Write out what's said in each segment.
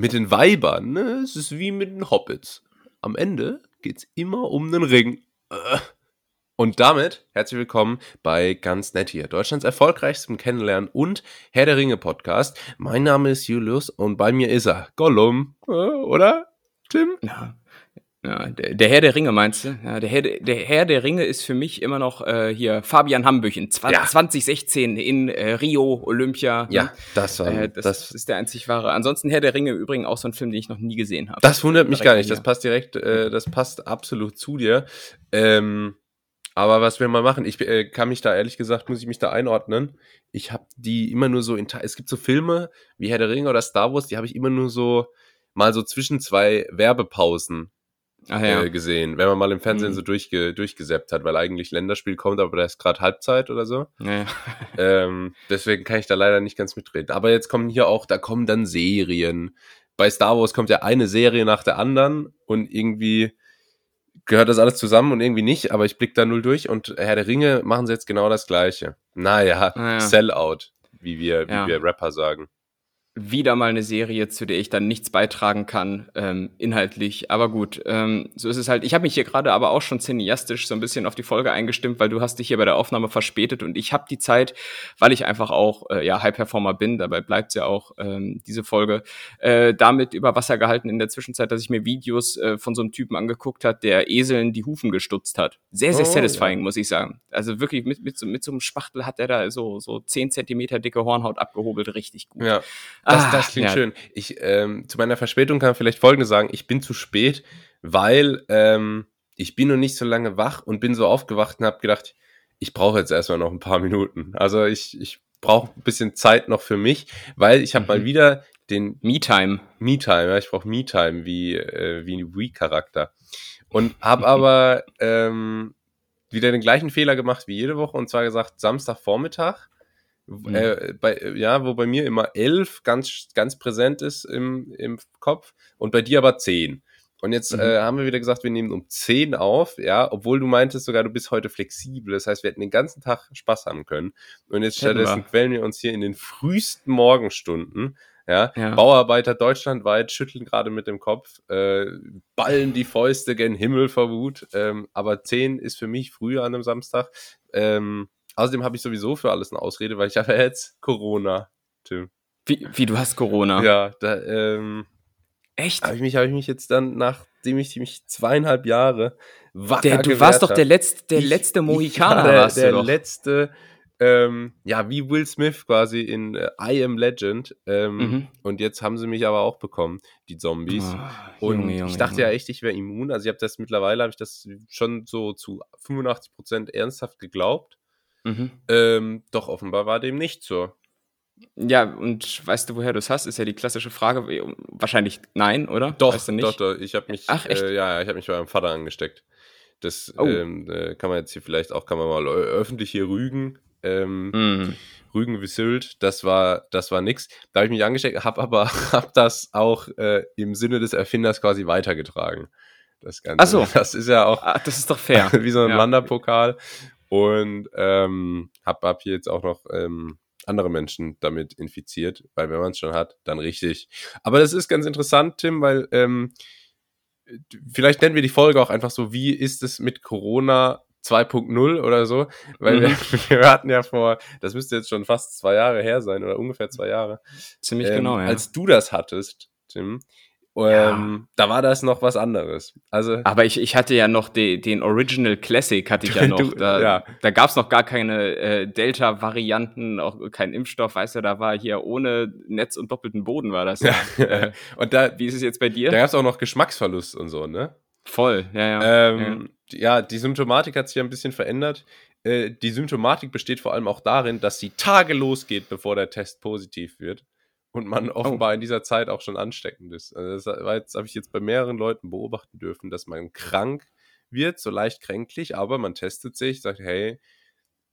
mit den Weibern, ne, es ist wie mit den Hobbits. Am Ende geht's immer um den Ring. Äh. Und damit herzlich willkommen bei Ganz Nett hier, Deutschlands erfolgreichstem Kennenlernen und Herr der Ringe Podcast. Mein Name ist Julius und bei mir ist er, Gollum, äh, oder? Tim? Ja, ja, der, der, Herr der Ringe meinst du? Ja, der, Herr, der Herr der Ringe ist für mich immer noch äh, hier Fabian Hambüchen, ja. 2016 in äh, Rio, Olympia. Ja, ne? das war äh, das, das, ist der einzig wahre. Ansonsten Herr der Ringe übrigens auch so ein Film, den ich noch nie gesehen habe. Das wundert mich gar nicht. Das passt direkt, äh, das passt absolut zu dir. Ähm, aber was wir mal machen, ich äh, kann mich da ehrlich gesagt, muss ich mich da einordnen. Ich habe die immer nur so in es gibt so Filme wie Herr der Ringe oder Star Wars, die habe ich immer nur so mal so zwischen zwei Werbepausen ja. äh, gesehen, wenn man mal im Fernsehen mhm. so durchge durchgesäppt hat, weil eigentlich Länderspiel kommt, aber da ist gerade Halbzeit oder so. Ja. ähm, deswegen kann ich da leider nicht ganz mitreden. Aber jetzt kommen hier auch, da kommen dann Serien. Bei Star Wars kommt ja eine Serie nach der anderen und irgendwie gehört das alles zusammen und irgendwie nicht, aber ich blick da null durch und Herr der Ringe machen sie jetzt genau das Gleiche. Naja, naja. Sellout, wie wir, wie wir Rapper sagen wieder mal eine Serie, zu der ich dann nichts beitragen kann, ähm, inhaltlich. Aber gut, ähm, so ist es halt. Ich habe mich hier gerade aber auch schon cineastisch so ein bisschen auf die Folge eingestimmt, weil du hast dich hier bei der Aufnahme verspätet und ich habe die Zeit, weil ich einfach auch äh, ja High-Performer bin, dabei bleibt ja auch ähm, diese Folge, äh, damit über Wasser gehalten in der Zwischenzeit, dass ich mir Videos äh, von so einem Typen angeguckt hat, der Eseln die Hufen gestutzt hat. Sehr, sehr oh, satisfying, ja. muss ich sagen. Also wirklich mit, mit, so, mit so einem Spachtel hat er da so, so 10 Zentimeter dicke Hornhaut abgehobelt, richtig gut. Ja. Das, ah, das klingt ja. schön. Ich, ähm, zu meiner Verspätung kann ich vielleicht Folgendes sagen. Ich bin zu spät, weil ähm, ich bin noch nicht so lange wach und bin so aufgewacht und habe gedacht, ich brauche jetzt erstmal noch ein paar Minuten. Also ich, ich brauche ein bisschen Zeit noch für mich, weil ich habe mhm. mal wieder den Me-Time. Me-Time, ja, ich brauche Me-Time wie, äh, wie ein Wii-Charakter. Und habe aber ähm, wieder den gleichen Fehler gemacht wie jede Woche und zwar gesagt, Samstagvormittag Mhm. Äh, bei, ja, wo bei mir immer elf ganz, ganz präsent ist im, im Kopf und bei dir aber zehn. Und jetzt mhm. äh, haben wir wieder gesagt, wir nehmen um zehn auf, ja, obwohl du meintest sogar, du bist heute flexibel. Das heißt, wir hätten den ganzen Tag Spaß haben können. Und jetzt stattdessen quälen wir uns hier in den frühesten Morgenstunden. Ja, ja. Bauarbeiter deutschlandweit schütteln gerade mit dem Kopf, äh, ballen die Fäuste gen Himmel vor Wut. Ähm, aber zehn ist für mich früher an einem Samstag. Ähm, Außerdem habe ich sowieso für alles eine Ausrede, weil ich habe jetzt Corona, Tim. Wie, wie du hast Corona? Ja, da, ähm, Echt? Habe ich, mich, hab ich mich jetzt dann, nachdem ich mich zweieinhalb Jahre wacker der, Du warst doch der letzte, der letzte Mohikaner, der, der letzte, ähm, ja, wie Will Smith quasi in äh, I Am Legend. Ähm, mhm. Und jetzt haben sie mich aber auch bekommen, die Zombies. Oh, und Junge, Junge, ich dachte Junge. ja echt, ich wäre immun. Also ich habe das mittlerweile, habe ich das schon so zu 85 Prozent ernsthaft geglaubt. Mhm. Ähm, doch offenbar war dem nicht so. Ja, und weißt du, woher du es hast? Ist ja die klassische Frage. Wahrscheinlich nein, oder? Doch, weißt du nicht? doch, doch. Ich habe mich, Ach, echt? Äh, ja, ich habe mich bei meinem Vater angesteckt. Das oh. ähm, äh, kann man jetzt hier vielleicht auch, kann man mal öffentlich hier rügen. Ähm, mhm. Rügen wie Sylt, das war, das war nix. Da habe ich mich angesteckt, habe aber hab das auch äh, im Sinne des Erfinders quasi weitergetragen. Das Ganze. Ach so. Das ist ja auch. Ach, das ist doch fair. wie so ein ja. Wanderpokal. Und ähm, habe hab hier jetzt auch noch ähm, andere Menschen damit infiziert, weil wenn man es schon hat, dann richtig. Aber das ist ganz interessant, Tim, weil ähm, vielleicht nennen wir die Folge auch einfach so, wie ist es mit Corona 2.0 oder so, weil mhm. wir, wir, hatten ja vor, das müsste jetzt schon fast zwei Jahre her sein oder ungefähr zwei Jahre. Ziemlich ähm, genau, ja. Als du das hattest, Tim, ähm, da war das noch was anderes. Also, Aber ich, ich hatte ja noch de, den Original Classic, hatte ich ja noch. Du, da ja. da gab es noch gar keine äh, Delta-Varianten, auch kein Impfstoff, weißt du, da war hier ohne Netz und doppelten Boden war das. Ja. äh, und da, wie ist es jetzt bei dir? Da gab es auch noch Geschmacksverlust und so, ne? Voll, ja, ja. Ähm, ja. ja, die Symptomatik hat sich ja ein bisschen verändert. Äh, die Symptomatik besteht vor allem auch darin, dass sie Tage losgeht, bevor der Test positiv wird und man oh. offenbar oh. in dieser Zeit auch schon ansteckend ist. Also das habe ich jetzt bei mehreren Leuten beobachten dürfen, dass man krank wird, so leicht kränklich, aber man testet sich, sagt, hey,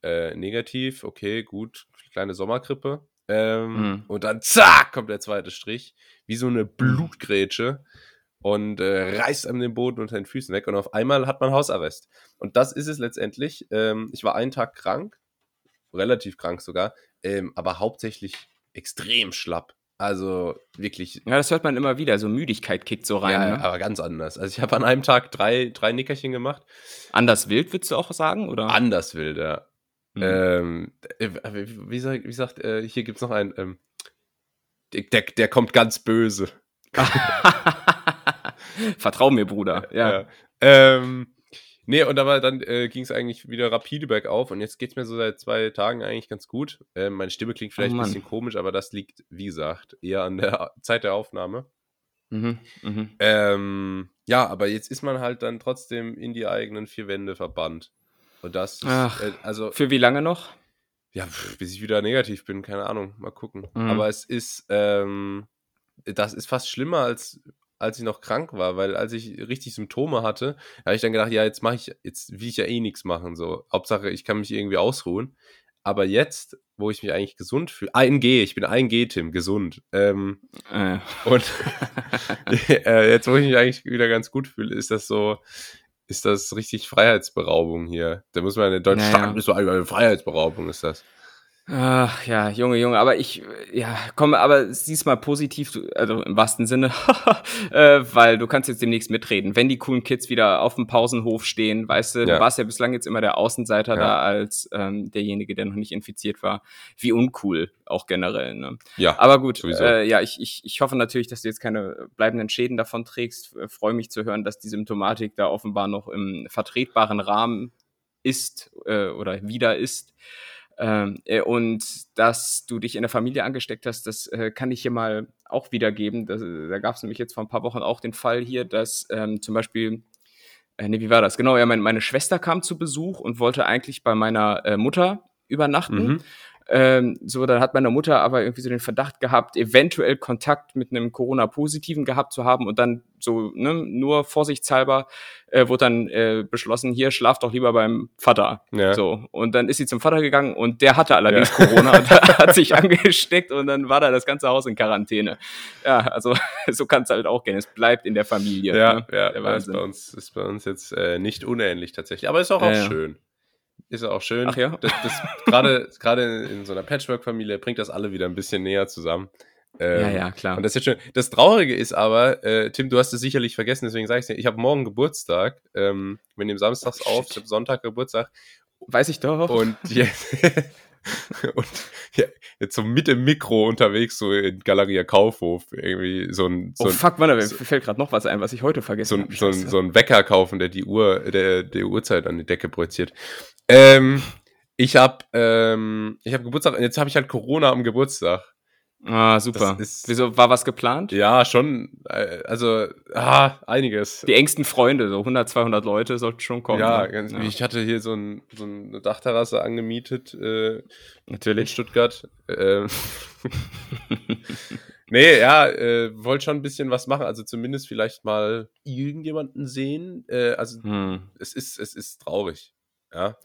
äh, negativ, okay, gut, kleine Sommergrippe. Ähm, mhm. Und dann zack, kommt der zweite Strich, wie so eine Blutgrätsche und äh, reißt einem den Boden unter den Füßen weg und auf einmal hat man Hausarrest. Und das ist es letztendlich. Ähm, ich war einen Tag krank, relativ krank sogar, ähm, aber hauptsächlich extrem schlapp. Also wirklich. Ja, das hört man immer wieder. So Müdigkeit kickt so rein. Ja, ne? aber ganz anders. Also ich habe an einem Tag drei, drei Nickerchen gemacht. Anders wild, würdest du auch sagen? Oder? Anders wild, ja. Mhm. Ähm, äh, wie, wie, sagt, wie sagt äh, hier gibt es noch einen, ähm, der, der kommt ganz böse. Vertrau mir, Bruder. Ja. ja. Ähm, nee, und aber dann äh, ging es eigentlich wieder rapide bergauf und jetzt geht es mir so seit zwei Tagen eigentlich ganz gut. Ähm, meine Stimme klingt vielleicht Oh ein bisschen komisch, aber das liegt, wie gesagt, eher an der Zeit der Aufnahme. Mhm. Mhm. Ähm, ja, aber jetzt ist man halt dann trotzdem in die eigenen vier Wände verbannt. Und das ist, Ach. äh, also, Für wie lange noch? ja, pff, bis ich wieder negativ bin, keine Ahnung, mal gucken. Mhm. Aber es ist, ähm, das ist fast schlimmer als als ich noch krank war, weil als ich richtig Symptome hatte, habe ich dann gedacht, ja, jetzt mache ich, jetzt will ich ja eh nichts machen, so. Hauptsache, ich kann mich irgendwie ausruhen. Aber jetzt, wo ich mich eigentlich gesund fühle, 1G, ich bin 1G, Tim, gesund. Ähm, Äh. und äh, jetzt, wo ich mich eigentlich wieder ganz gut fühle, ist das so, ist das richtig Freiheitsberaubung hier. Da muss man in Deutschland, Naja. ist so eine Freiheitsberaubung ist das. Ach ja, Junge, Junge, aber ich, ja, komm, aber sieh's mal positiv, also im wahrsten Sinne, äh, weil du kannst jetzt demnächst mitreden. Wenn die coolen Kids wieder auf dem Pausenhof stehen, weißt du, Ja. du warst ja bislang jetzt immer der Außenseiter Ja. da als ähm, derjenige, der noch nicht infiziert war. Wie uncool, auch generell, ne? Ja, Aber gut, sowieso. äh, ja, ich, ich, ich hoffe natürlich, dass du jetzt keine bleibenden Schäden davon trägst. Äh, Freue mich zu hören, dass die Symptomatik da offenbar noch im vertretbaren Rahmen ist äh, oder wieder ist. Ähm, äh, und dass du dich in der Familie angesteckt hast, das äh, kann ich hier mal auch wiedergeben. Das, äh, da gab es nämlich jetzt vor ein paar Wochen auch den Fall hier, dass ähm, zum Beispiel, äh, nee, wie war das? Genau, ja, mein, meine Schwester kam zu Besuch und wollte eigentlich bei meiner äh, Mutter übernachten. Mhm. Ähm, so, dann hat meine Mutter aber irgendwie so den Verdacht gehabt, eventuell Kontakt mit einem Corona-Positiven gehabt zu haben und dann so, ne, nur vorsichtshalber äh, wurde dann äh, beschlossen, hier schlaf doch lieber beim Vater. Ja. So. Und dann ist sie zum Vater gegangen und der hatte allerdings Corona und hat sich angesteckt und dann war da das ganze Haus in Quarantäne. Ja, also so kann es halt auch gehen. Es bleibt in der Familie. Ja, ne? ja, ja ist bei uns ist bei uns jetzt äh, nicht unähnlich tatsächlich, aber ist auch, Ja, auch ja. schön. Ist auch schön. Ach ja? Das, das, gerade, gerade in so einer Patchwork-Familie bringt das alle wieder ein bisschen näher zusammen. Ähm, Ja, ja, klar. Und das ist jetzt schön. Das Traurige ist aber, äh, Tim, du hast es sicherlich vergessen, deswegen sage ich dir, ich habe morgen Geburtstag. Ähm, wir nehmen samstags Oh, auf, ich habe Sonntag Geburtstag. Weiß ich doch. Und jetzt, und ja, jetzt so mit dem Mikro unterwegs, so in Galeria Kaufhof, irgendwie so ein, so oh fuck, Mann, mir so- fällt gerade noch was ein, was ich heute so, vergessen habe. so, ein, so ein Wecker kaufen, der die Uhr, der, der Uhrzeit an die Decke projiziert. Ähm, ich habe ähm, ich hab Geburtstag, und jetzt habe ich halt Corona am Geburtstag. Ah, super. Ist- Wieso, war was geplant? Ja, schon, äh, also, ah, einiges. Die engsten Freunde, so 100, 200 Leute sollten schon kommen. ja, ne? ganz, ich hatte hier so, ein, so eine Dachterrasse angemietet äh, in natürlich. Stuttgart. Ähm, nee, ja, äh, wollte schon ein bisschen was machen, also zumindest vielleicht mal irgendjemanden sehen. Äh, also Hm. es ist, es ist traurig. Ja.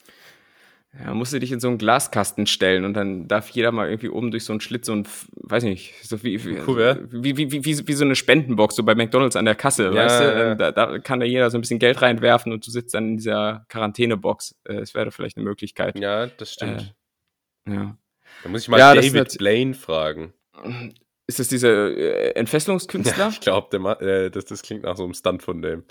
Ja, musst du dich in so einen Glaskasten stellen und dann darf jeder mal irgendwie oben durch so einen Schlitz so ein, weiß nicht, so wie, wie, Kuvert? wie, wie, wie, wie, wie so eine Spendenbox, so bei McDonalds an der Kasse, Ja, weißt du? ja, ja. Da, da kann da jeder so ein bisschen Geld reinwerfen und du sitzt dann in dieser Quarantänebox. Äh, Es wäre vielleicht eine Möglichkeit. Ja, das stimmt. Ja. da muss ich mal Ja, David Blaine fragen. Ist das dieser äh, Entfesselungskünstler? Ich glaube, äh, das, das klingt nach so einem Stunt von dem.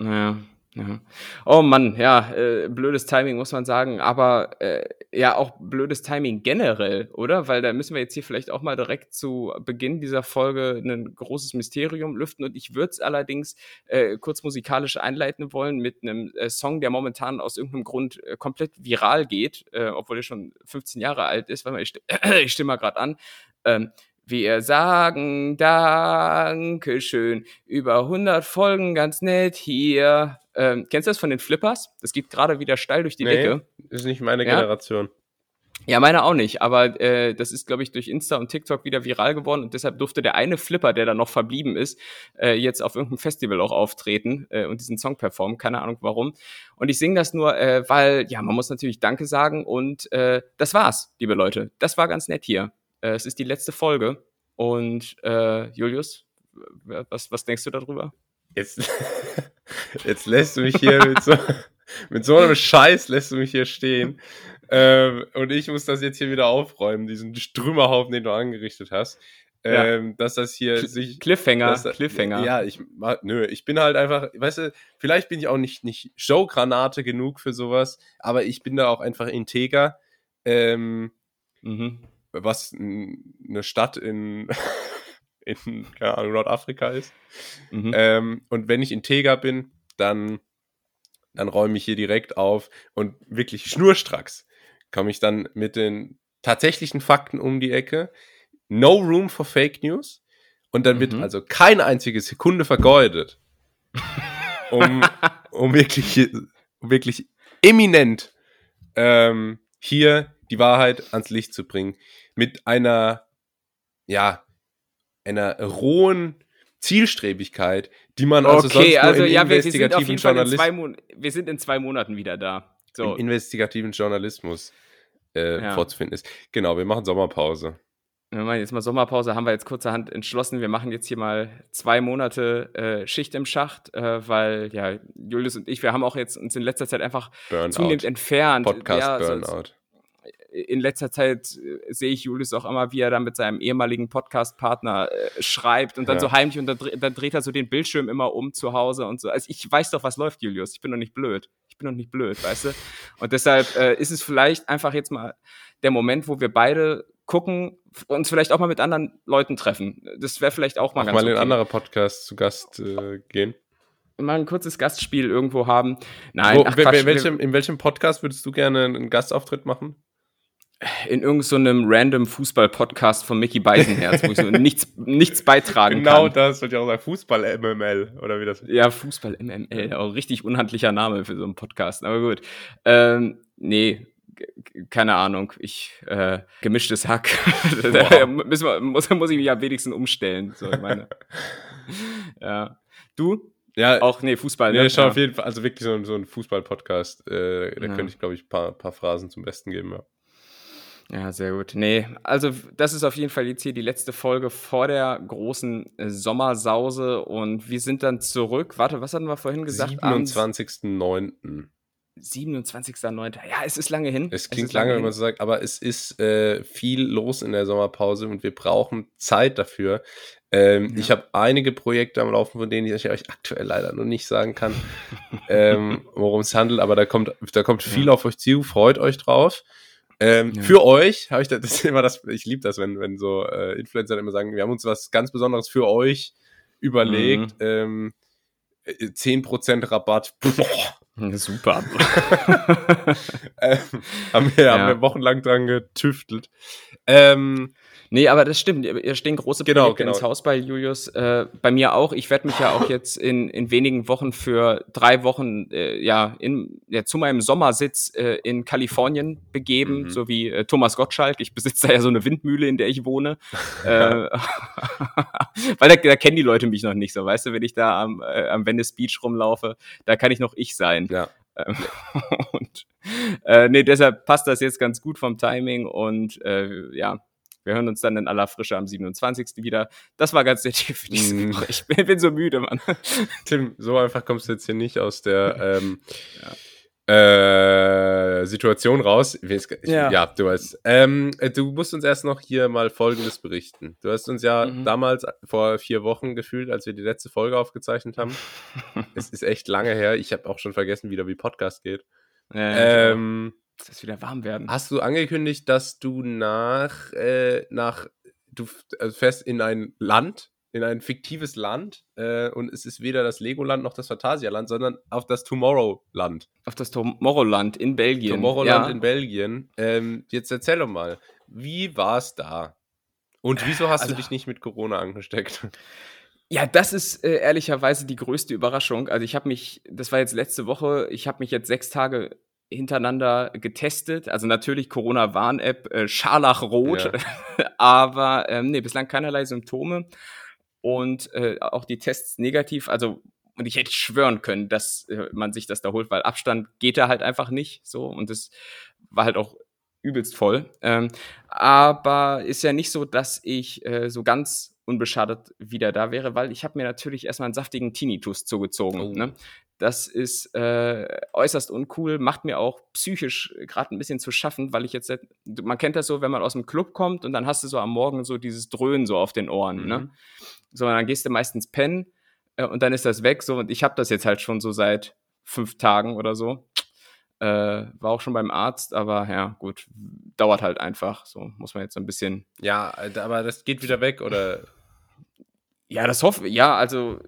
Naja. Ja. Oh Mann, ja, äh, blödes Timing muss man sagen, aber äh, ja auch blödes Timing generell, oder? Weil da müssen wir jetzt hier vielleicht auch mal direkt zu Beginn dieser Folge ein großes Mysterium lüften und ich würde es allerdings äh, kurz musikalisch einleiten wollen mit einem äh, Song, der momentan aus irgendeinem Grund äh, komplett viral geht, äh, obwohl er schon 15 Jahre alt ist. Mal, ich, sti ich stimme mal gerade an. Ähm, wir sagen Dankeschön. Über 100 Folgen ganz nett hier. Ähm, kennst du das von den Flippers? Das geht gerade wieder steil durch die Nee. Decke. Ist nicht meine Ja? Generation. Ja, meine auch nicht, aber äh, das ist, glaube ich, durch Insta und TikTok wieder viral geworden und deshalb durfte der eine Flipper, der da noch verblieben ist, äh, jetzt auf irgendeinem Festival auch auftreten äh, und diesen Song performen. Keine Ahnung warum. Und ich singe das nur, äh, weil, ja, man muss natürlich Danke sagen und äh, das war's, liebe Leute. Das war ganz nett hier. Äh, es ist die letzte Folge und äh, Julius, was, was denkst du darüber? Jetzt, jetzt lässt du mich hier mit so, mit so einem Scheiß lässt du mich hier stehen. Ähm, und ich muss das jetzt hier wieder aufräumen, diesen Strümmerhaufen, den du angerichtet hast. ähm, dass das hier Cl sich. Cliffhanger, dass, Cliffhanger. Ja, ich, nö, ich bin halt einfach, weißt du, vielleicht bin ich auch nicht, nicht Showgranate genug für sowas, aber ich bin da auch einfach integer. Ähm, mhm. Was eine Stadt in, in keine Ahnung, Nordafrika ist. Mhm. Ähm, und wenn ich integer bin, dann, dann räume ich hier direkt auf und wirklich schnurstracks komme ich dann mit den tatsächlichen Fakten um die Ecke. No room for Fake News. Und dann wird mhm. also keine einzige Sekunde vergeudet, um, um wirklich, um wirklich eminent ähm, hier die Wahrheit ans Licht zu bringen. Mit einer, ja, einer rohen Zielstrebigkeit, die man also okay, sonst also, nur im ja, investigativen wir, Journalismus. Wir sind in zwei Monaten wieder da. So. Im investigativen Journalismus äh, ja. vorzufinden ist. Genau, wir machen Sommerpause. Wir machen jetzt mal Sommerpause, haben wir jetzt kurzerhand entschlossen, wir machen jetzt hier mal zwei Monate äh, Schicht im Schacht, äh, weil ja, Julius und ich, wir haben auch jetzt uns in letzter Zeit einfach Burnout. zunehmend entfernt. Podcast ja, Burnout. In letzter Zeit äh, sehe ich Julius auch immer, wie er dann mit seinem ehemaligen Podcast-Partner äh, schreibt und dann ja. so heimlich und dann, dann, dreht er so den Bildschirm immer um zu Hause und so. Also ich weiß doch, was läuft, Julius. Ich bin doch nicht blöd. Ich bin doch nicht blöd, weißt du? Und deshalb äh, ist es vielleicht einfach jetzt mal der Moment, wo wir beide gucken, uns vielleicht auch mal mit anderen Leuten treffen. Das wäre vielleicht auch mal auch ganz mal okay. in andere Podcasts zu Gast äh, gehen. Mal ein kurzes Gastspiel irgendwo haben. Nein, Wo, ach, Quatsch, welchem, in welchem Podcast würdest du gerne einen Gastauftritt machen? In irgendeinem so random Fußball-Podcast von Mickey Beisenherz, wo ich so nichts, nichts beitragen genau kann. Genau das, würde ich auch sagen. Fußball-MML, oder wie das Ja, Fußball-MML, auch richtig unhandlicher Name für so einen Podcast, aber gut. Ähm, nee, keine Ahnung, ich, äh, gemischtes Hack. da wir, muss, muss ich mich am wenigsten umstellen, so, ich meine. ja. Du? Ja, auch, nee, Fußball. Nee, ne? schau ja. auf jeden Fall, also wirklich so, so ein Fußball-Podcast, äh, da ja. könnte ich, glaube ich, ein paar, paar Phrasen zum Besten geben, ja. Ja, sehr gut. Nee, also das ist auf jeden Fall jetzt hier die letzte Folge vor der großen äh, Sommersause und wir sind dann zurück. Warte, was hatten wir vorhin gesagt? 27.09. 27.09. Ja, es ist lange hin. Es klingt es lange, wenn man so sagt, aber es ist äh, viel los in der Sommerpause und wir brauchen Zeit dafür. Ähm, ja. Ich habe einige Projekte am Laufen, von denen ich euch aktuell leider noch nicht sagen kann, ähm, worum es handelt, aber da kommt, da kommt viel ja. auf euch zu. Freut euch drauf. Ähm, ja. Für euch habe ich das, das immer das, ich liebe das, wenn, wenn so äh, Influencer immer sagen, wir haben uns was ganz Besonderes für euch überlegt. Mhm. Ähm, 10% äh, Rabatt. Boah. Super. ähm, haben, wir, ja. haben wir wochenlang dran getüftelt. Ähm, Nee, aber das stimmt. Hier stehen große genau, Projekte genau. ins Haus bei Julius. Äh, bei mir auch. Ich werde mich ja auch jetzt in, in wenigen Wochen für drei Wochen äh, ja, in, ja zu meinem Sommersitz äh, in Kalifornien begeben, mhm. so wie äh, Thomas Gottschalk. Ich besitze da ja so eine Windmühle, in der ich wohne. äh, weil da, da kennen die Leute mich noch nicht so. Weißt du, wenn ich da am, äh, am Venice Beach rumlaufe, da kann ich noch ich sein. Ja. Ähm, und äh, nee, deshalb passt das jetzt ganz gut vom Timing und äh, ja, wir hören uns dann in aller Frische am 27. wieder. Das war ganz nett für diese Mm. Ich bin, bin so müde, Mann. Tim, so einfach kommst du jetzt hier nicht aus der ähm, äh, Situation raus. Ich, Ja. ja. du weißt. Ähm, äh, du musst uns erst noch hier mal Folgendes berichten. Du hast uns ja Mhm. damals vor vier Wochen gefühlt, als wir die letzte Folge aufgezeichnet haben. es ist echt lange her. Ich habe auch schon vergessen, wieder wie Podcast geht. Äh, Ähm, es ist wieder warm werden. Hast du angekündigt, dass du nach, äh, nach, du also fährst in ein Land, in ein fiktives Land, äh, und es ist weder das Legoland noch das Phantasialand, sondern auf das Tomorrowland. Auf das Tomorrowland in Belgien. Tomorrowland ja. in Belgien. Ähm, jetzt erzähl doch mal, wie war es da? Und wieso hast Also- du dich nicht mit Corona angesteckt? Ja, das ist äh, ehrlicherweise die größte Überraschung. Also ich habe mich, das war jetzt letzte Woche, ich habe mich jetzt sechs Tage hintereinander getestet. Also natürlich Corona-Warn-App, äh, Scharlachrot, aber ähm, nee, bislang keinerlei Symptome und äh, auch die Tests negativ. Also und ich hätte schwören können, dass äh, man sich das da holt, weil Abstand geht da halt einfach nicht so und es war halt auch übelst voll. Ähm, aber ist ja nicht so, dass ich äh, so ganz unbeschadet wieder da wäre, weil ich habe mir natürlich erstmal einen saftigen Tinnitus zugezogen. Oh. Ne? Das ist äh, äußerst uncool, macht mir auch psychisch gerade ein bisschen zu schaffen, weil ich jetzt, man kennt das so, wenn man aus dem Club kommt und dann hast du so am Morgen so dieses Dröhnen so auf den Ohren. Ne? Mhm. Ne? So, dann gehst du meistens pennen äh, und dann ist das weg so und ich habe das jetzt halt schon so seit fünf Tagen oder so. Äh, war auch schon beim Arzt, aber ja, gut, dauert halt einfach. So muss man jetzt so ein bisschen. Ja, aber das geht wieder weg, oder? Ja, das hoffe ja, also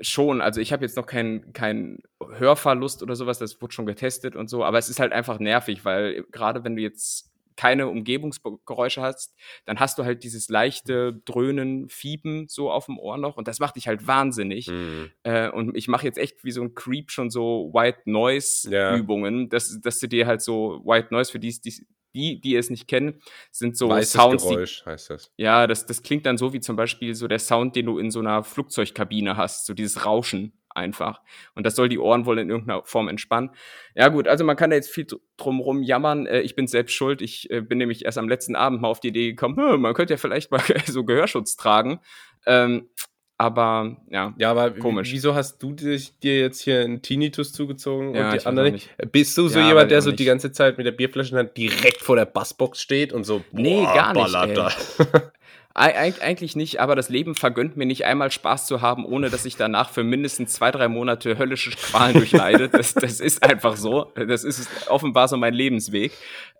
schon. Also ich habe jetzt noch keinen kein Hörverlust oder sowas, das wurde schon getestet und so, aber es ist halt einfach nervig, weil gerade wenn du jetzt keine Umgebungsgeräusche hast, dann hast du halt dieses leichte Dröhnen, Fieben so auf dem Ohr noch und das macht dich halt wahnsinnig. Mhm. Äh, und ich mache jetzt echt wie so ein Creep schon so White Noise ja. Übungen, dass, dass du dir halt so White Noise für die, die die, die es nicht kennen, sind so Weißes Sounds. Geräusch die, heißt das. Ja, das, das klingt dann so wie zum Beispiel so der Sound, den du in so einer Flugzeugkabine hast, so dieses Rauschen einfach. Und das soll die Ohren wohl in irgendeiner Form entspannen. Ja gut, also man kann da jetzt viel drumrum jammern. Äh, ich bin selbst schuld. Ich äh, bin nämlich erst am letzten Abend mal auf die Idee gekommen, hm, man könnte ja vielleicht mal so Gehörschutz tragen. Ähm, aber ja, ja, aber komisch. Wieso hast du dich, dir jetzt hier einen Tinnitus zugezogen ja, und die anderen nicht? Bist du so ja, jemand, der so die ganze Zeit mit der Bierflasche direkt vor der Bassbox steht und so, boah, nee, gar nicht. Eig eigentlich nicht, aber das Leben vergönnt mir nicht einmal Spaß zu haben, ohne dass ich danach für mindestens zwei, drei Monate höllische Qualen durchleide. Das, das ist einfach so. Das ist offenbar so mein Lebensweg.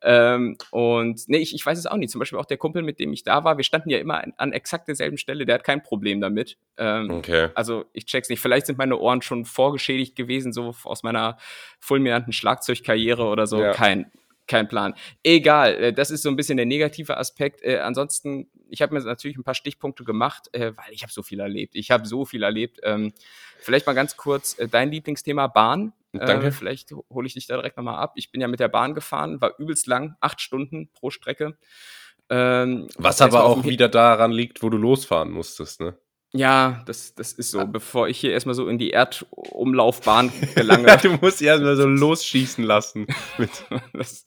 Ähm, und nee, ich, ich weiß es auch nicht. Zum Beispiel auch der Kumpel, mit dem ich da war, wir standen ja immer an, an exakt derselben Stelle, der hat kein Problem damit. Ähm, okay. Also ich check's nicht. Vielleicht sind meine Ohren schon vorgeschädigt gewesen, so aus meiner fulminanten Schlagzeugkarriere oder so. Ja. Kein, kein Plan. Egal, äh, das ist so ein bisschen der negative Aspekt. Äh, ansonsten, ich habe mir natürlich ein paar Stichpunkte gemacht, äh, weil ich habe so viel erlebt. Ich habe so viel erlebt. Ähm, vielleicht mal ganz kurz äh, dein Lieblingsthema Bahn. Danke. Äh, vielleicht hole ich dich da direkt nochmal ab. Ich bin ja mit der Bahn gefahren, war übelst lang, acht Stunden pro Strecke. Ähm, Was aber auch wieder daran liegt, wo du losfahren musstest, ne? Ja, das, das ist so. Ah. Bevor ich hier erstmal so in die Erdumlaufbahn gelange. du musst erstmal so losschießen lassen. das,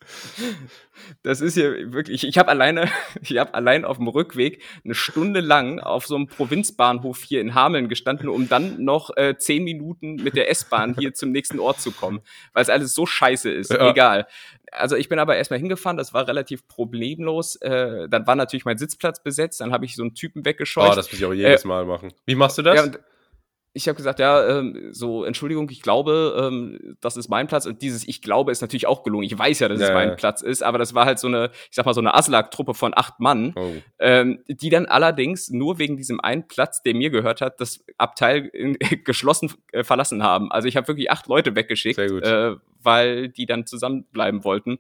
das ist hier wirklich. Ich habe alleine, ich habe allein auf dem Rückweg eine Stunde lang auf so einem Provinzbahnhof hier in Hameln gestanden, um dann noch äh, zehn Minuten mit der S-Bahn hier zum nächsten Ort zu kommen, weil es alles so scheiße ist. Ja. Egal also ich bin aber erstmal hingefahren, das war relativ problemlos. Äh, dann war natürlich mein Sitzplatz besetzt, dann habe ich so einen Typen weggescheucht. Oh, das muss ich auch jedes äh, Mal machen. Wie machst du das? Ja, ich habe gesagt, ja, ähm, so, Entschuldigung, ich glaube, ähm, das ist mein Platz. Und dieses Ich glaube ist natürlich auch gelungen. Ich weiß ja, dass ja, es mein ja. Platz ist, aber das war halt so eine, ich sag mal, so eine Aslak-Truppe von acht Mann, oh. ähm, die dann allerdings nur wegen diesem einen Platz, der mir gehört hat, das Abteil in, geschlossen äh, verlassen haben. Also ich habe wirklich acht Leute weggeschickt, äh, weil die dann zusammenbleiben wollten.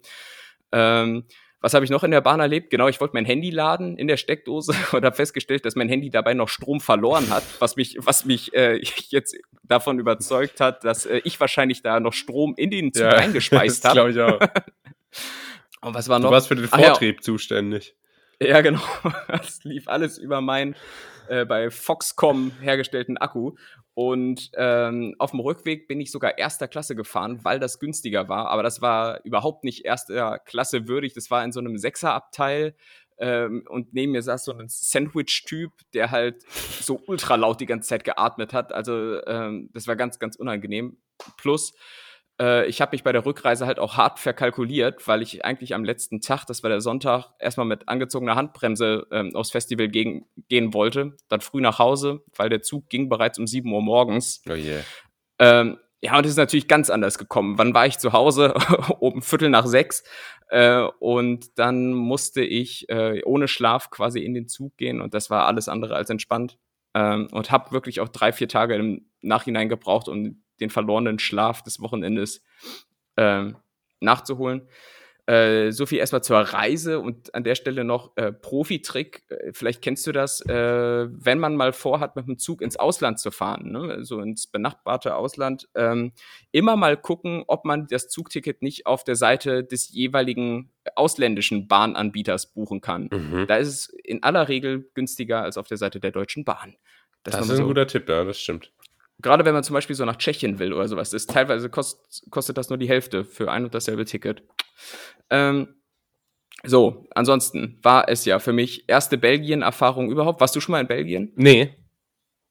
Ähm, was habe ich noch in der Bahn erlebt? Genau, ich wollte mein Handy laden in der Steckdose und habe festgestellt, dass mein Handy dabei noch Strom verloren hat, was mich, was mich äh, jetzt davon überzeugt hat, dass äh, ich wahrscheinlich da noch Strom in den Zug ja, eingespeist habe. glaube ich auch. und was war noch? Du warst für den Vortrieb ja. zuständig. Ja, genau. Das lief alles über meinen äh, bei Foxcom hergestellten Akku. Und ähm, auf dem Rückweg bin ich sogar erster Klasse gefahren, weil das günstiger war. Aber das war überhaupt nicht erster Klasse würdig. Das war in so einem Sechserabteil. Ähm, und neben mir saß so ein Sandwich-Typ, der halt so ultra laut die ganze Zeit geatmet hat. Also ähm, das war ganz, ganz unangenehm. Plus, äh, ich habe mich bei der Rückreise halt auch hart verkalkuliert, weil ich eigentlich am letzten Tag, das war der Sonntag, erstmal mit angezogener Handbremse ähm, aufs Festival gegen, gehen wollte. Dann früh nach Hause, weil der Zug ging bereits um 7 Uhr morgens. Oh yeah. Ähm, ja, und es ist natürlich ganz anders gekommen. Wann war ich zu Hause? um Viertel nach sechs. Äh, und dann musste ich äh, ohne Schlaf quasi in den Zug gehen und das war alles andere als entspannt. Ähm, und habe wirklich auch drei, vier Tage im Nachhinein gebraucht, um den verlorenen Schlaf des Wochenendes ähm, nachzuholen. Äh, so viel erstmal zur Reise und an der Stelle noch äh, Profi-Trick. Äh, vielleicht kennst du das, äh, wenn man mal vorhat, mit dem Zug ins Ausland zu fahren, ne? so ins benachbarte Ausland, ähm, immer mal gucken, ob man das Zugticket nicht auf der Seite des jeweiligen ausländischen Bahnanbieters buchen kann. Mhm. Da ist es in aller Regel günstiger als auf der Seite der Deutschen Bahn. Das, das ist ein so guter Tipp, ja, das stimmt gerade wenn man zum Beispiel so nach Tschechien will oder sowas, ist teilweise kost, kostet das nur die Hälfte für ein und dasselbe Ticket. Ähm, So, ansonsten war es ja für mich erste Belgien-Erfahrung überhaupt. Warst du schon mal in Belgien? Nee.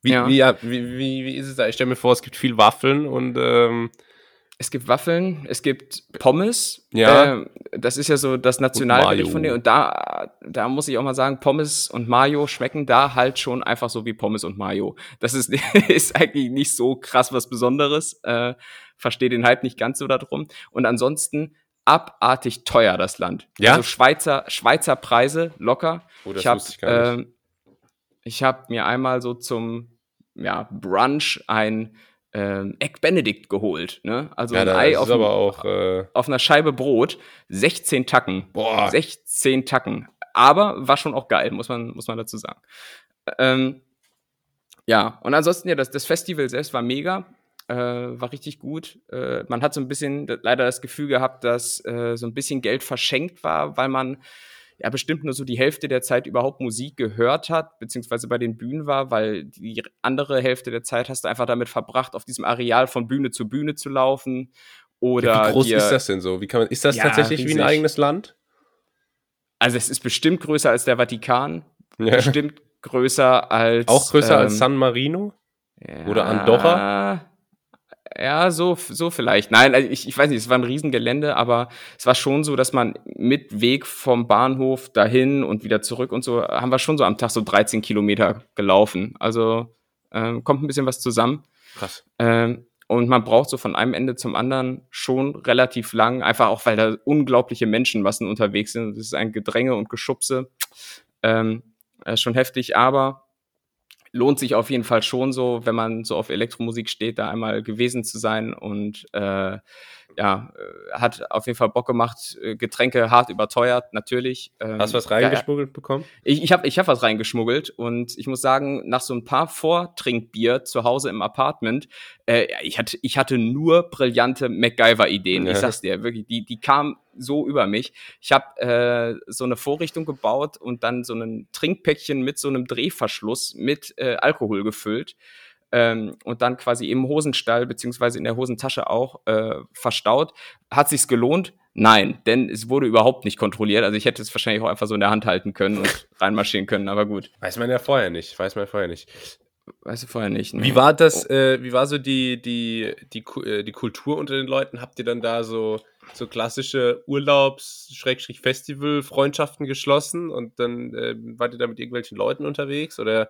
Wie, ja. wie, wie, wie, wie ist es da? Ich stelle mir vor, es gibt viel Waffeln und ähm, es gibt Waffeln, es gibt Pommes. Ja. Äh, das ist ja so das Nationalgericht von denen. Und da, da muss ich auch mal sagen, Pommes und Mayo schmecken da halt schon einfach so wie Pommes und Mayo. Das ist, ist eigentlich nicht so krass was Besonderes. Äh, Verstehe den Hype nicht ganz so darum. Und ansonsten abartig teuer, das Land. Ja. Also Schweizer, Schweizer Preise, locker. Oh, das ich habe ich gar nicht. äh, ich hab mir einmal so zum ja, Brunch ein ähm, Egg Benedict geholt. Ne? Also ja, ein Ei auf, aber auch. Äh, auf einer Scheibe Brot, 16 Tacken. Boah. 16 Tacken. Aber war schon auch geil, muss man, muss man dazu sagen. Ähm, ja, und ansonsten, ja, das, das Festival selbst war mega. Äh, war richtig gut. Äh, man hat so ein bisschen leider das Gefühl gehabt, dass äh, so ein bisschen Geld verschenkt war, weil man ja bestimmt nur so die Hälfte der Zeit überhaupt Musik gehört hat, beziehungsweise bei den Bühnen war, weil die andere Hälfte der Zeit hast du einfach damit verbracht, auf diesem Areal von Bühne zu Bühne zu laufen. Oder wie groß dir, ist das denn so? Wie kann man, ist das Ja, tatsächlich wie riesig. ein eigenes Land? Also es ist bestimmt größer als der Vatikan, Ja. bestimmt größer als Auch größer ähm, als San Marino? ja, oder Andorra? Ja, so, so vielleicht. Nein, also ich, ich weiß nicht, es war ein Riesengelände, aber es war schon so, dass man mit Weg vom Bahnhof dahin und wieder zurück und so, haben wir schon so am Tag so 13 Kilometer gelaufen. Also ähm, kommt ein bisschen was zusammen. Krass. Ähm, und man braucht so von einem Ende zum anderen schon relativ lang, einfach auch, weil da unglaubliche Menschenmassen unterwegs sind. Das ist ein Gedränge und Geschubse. Ähm, äh, schon heftig, aber lohnt sich auf jeden Fall schon so, wenn man so auf Elektromusik steht, da einmal gewesen zu sein und äh, ja, äh, hat auf jeden Fall Bock gemacht. Äh, Getränke hart überteuert, natürlich. Ähm, Hast du was reingeschmuggelt bekommen? ich ich habe ich hab was reingeschmuggelt und ich muss sagen, nach so ein paar Vortrinkbier zu Hause im Apartment, äh, ich, hatte, ich hatte nur brillante MacGyver-Ideen. Ja. Ich sag's dir, wirklich, die, die kamen so über mich. Ich habe äh, so eine Vorrichtung gebaut und dann so ein Trinkpäckchen mit so einem Drehverschluss mit äh, Alkohol gefüllt. Ähm, und dann quasi im Hosenstall beziehungsweise in der Hosentasche auch äh, verstaut. Hat sich's gelohnt? Nein, denn es wurde überhaupt nicht kontrolliert. Also ich hätte es wahrscheinlich auch einfach so in der Hand halten können und reinmarschieren können, aber gut. Weiß man ja vorher nicht. Weiß man ja vorher nicht. Weißt du vorher nicht. Ne? Wie war das, äh, wie war so die, die, die, äh, die Kultur unter den Leuten? Habt ihr dann da so, so klassische Urlaubs-Festival-Freundschaften geschlossen und dann äh, wart ihr da mit irgendwelchen Leuten unterwegs? Oder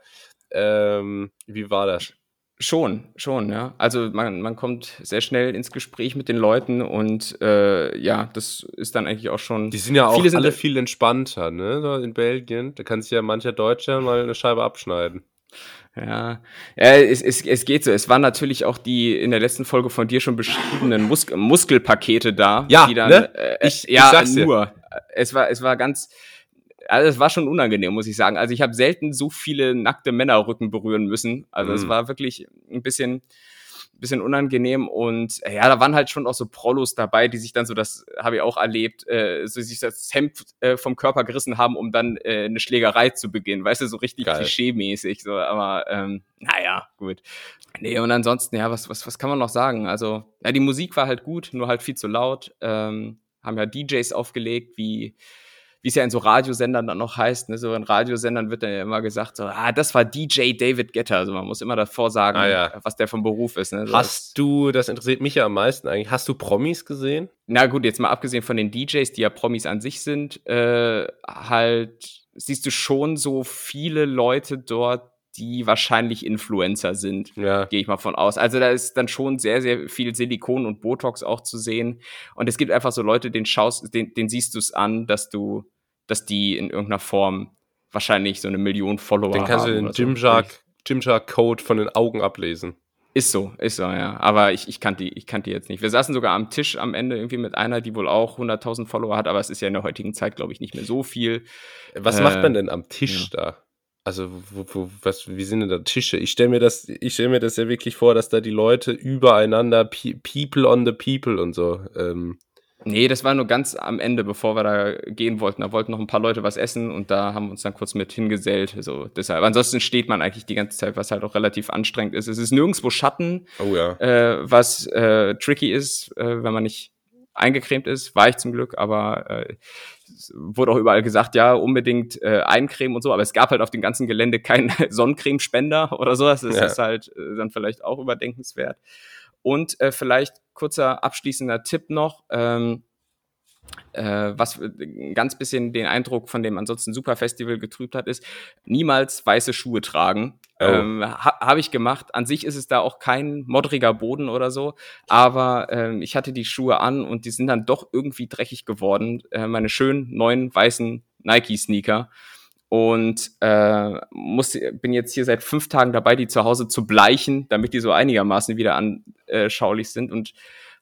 ähm, wie war das? Schon, schon, ja. Also man, man kommt sehr schnell ins Gespräch mit den Leuten und äh, ja, das ist dann eigentlich auch schon. Die sind ja auch sind- alle viel entspannter, ne? So in Belgien. Da kann sich ja mancher Deutscher mal eine Scheibe abschneiden. Ja, ja es, es, es geht so. Es waren natürlich auch die in der letzten Folge von dir schon beschriebenen Mus Muskelpakete da, Ja, die dann ne? äh, Ich- ich ja sag's dir. nur. Es war es war ganz also es war schon unangenehm, muss ich sagen. Also ich habe selten so viele nackte Männerrücken berühren müssen. Also es Mhm. war wirklich ein bisschen bisschen unangenehm und ja, da waren halt schon auch so Prollos dabei, die sich dann so, das habe ich auch erlebt, äh, so sich das Hemd äh, vom Körper gerissen haben, um dann äh, eine Schlägerei zu beginnen, weißt du, so richtig Geil. klischee-mäßig, so, aber ähm, naja, gut. Nee, und ansonsten, ja, was, was, was kann man noch sagen? Also, ja, die Musik war halt gut, nur halt viel zu laut. Ähm, haben ja DJs aufgelegt, wie wie es ja in so Radiosendern dann noch heißt, ne? so in Radiosendern wird dann ja immer gesagt, so, ah, das war DJ David Getter. Also man muss immer davor sagen, Ah, ja. was der vom Beruf ist. Ne? So, Hast du, das interessiert mich ja am meisten eigentlich, hast du Promis gesehen? na gut, jetzt mal abgesehen von den DJs, die ja Promis an sich sind, äh, halt siehst du schon so viele Leute dort, die wahrscheinlich Influencer sind. Ja. Gehe ich mal von aus. Also da ist dann schon sehr, sehr viel Silikon und Botox auch zu sehen. Und es gibt einfach so Leute, den schaust, den, den siehst du es an, dass du, dass die in irgendeiner Form wahrscheinlich so eine Million Follower Den kannst du haben. den oder so. Gymshark, Gymshark-Code von den Augen ablesen. Ist so, ist so, ja. Aber ich, ich kannte die, ich kannte die jetzt nicht. Wir saßen sogar am Tisch am Ende irgendwie mit einer, die wohl auch 100.000 Follower hat, aber es ist ja in der heutigen Zeit, glaube ich, nicht mehr so viel. Was Äh, macht man denn am Tisch da? Also, wo, wo, was, wie sind denn da Tische? Ich stelle mir das, ich stelle mir das ja wirklich vor, dass da die Leute übereinander, pe people on the people und so. Ähm, Nee, das war nur ganz am Ende, bevor wir da gehen wollten. Da wollten noch ein paar Leute was essen und da haben wir uns dann kurz mit hingesellt. So, deshalb. Ansonsten steht man eigentlich die ganze Zeit, was halt auch relativ anstrengend ist. Es ist nirgendwo Schatten, oh ja. äh, was äh, tricky ist, äh, wenn man nicht eingecremt ist. War ich zum Glück, aber äh, es wurde auch überall gesagt, ja, unbedingt äh, eincremen und so, aber es gab halt auf dem ganzen Gelände keinen Sonnencremespender oder sowas. Das ja. ist halt äh, dann vielleicht auch überdenkenswert. Und äh, vielleicht kurzer abschließender Tipp noch. Ähm, äh, was ein ganz bisschen den Eindruck von dem ansonsten Superfestival getrübt hat, ist, niemals weiße Schuhe tragen. Oh. Ähm, ha Habe ich gemacht. An sich ist es da auch kein modriger Boden oder so, aber ähm, ich hatte die Schuhe an und die sind dann doch irgendwie dreckig geworden. Äh, meine schönen neuen weißen Nike-Sneaker und äh, muss, bin jetzt hier seit fünf Tagen dabei, die zu Hause zu bleichen, damit die so einigermaßen wieder anschaulich sind. Und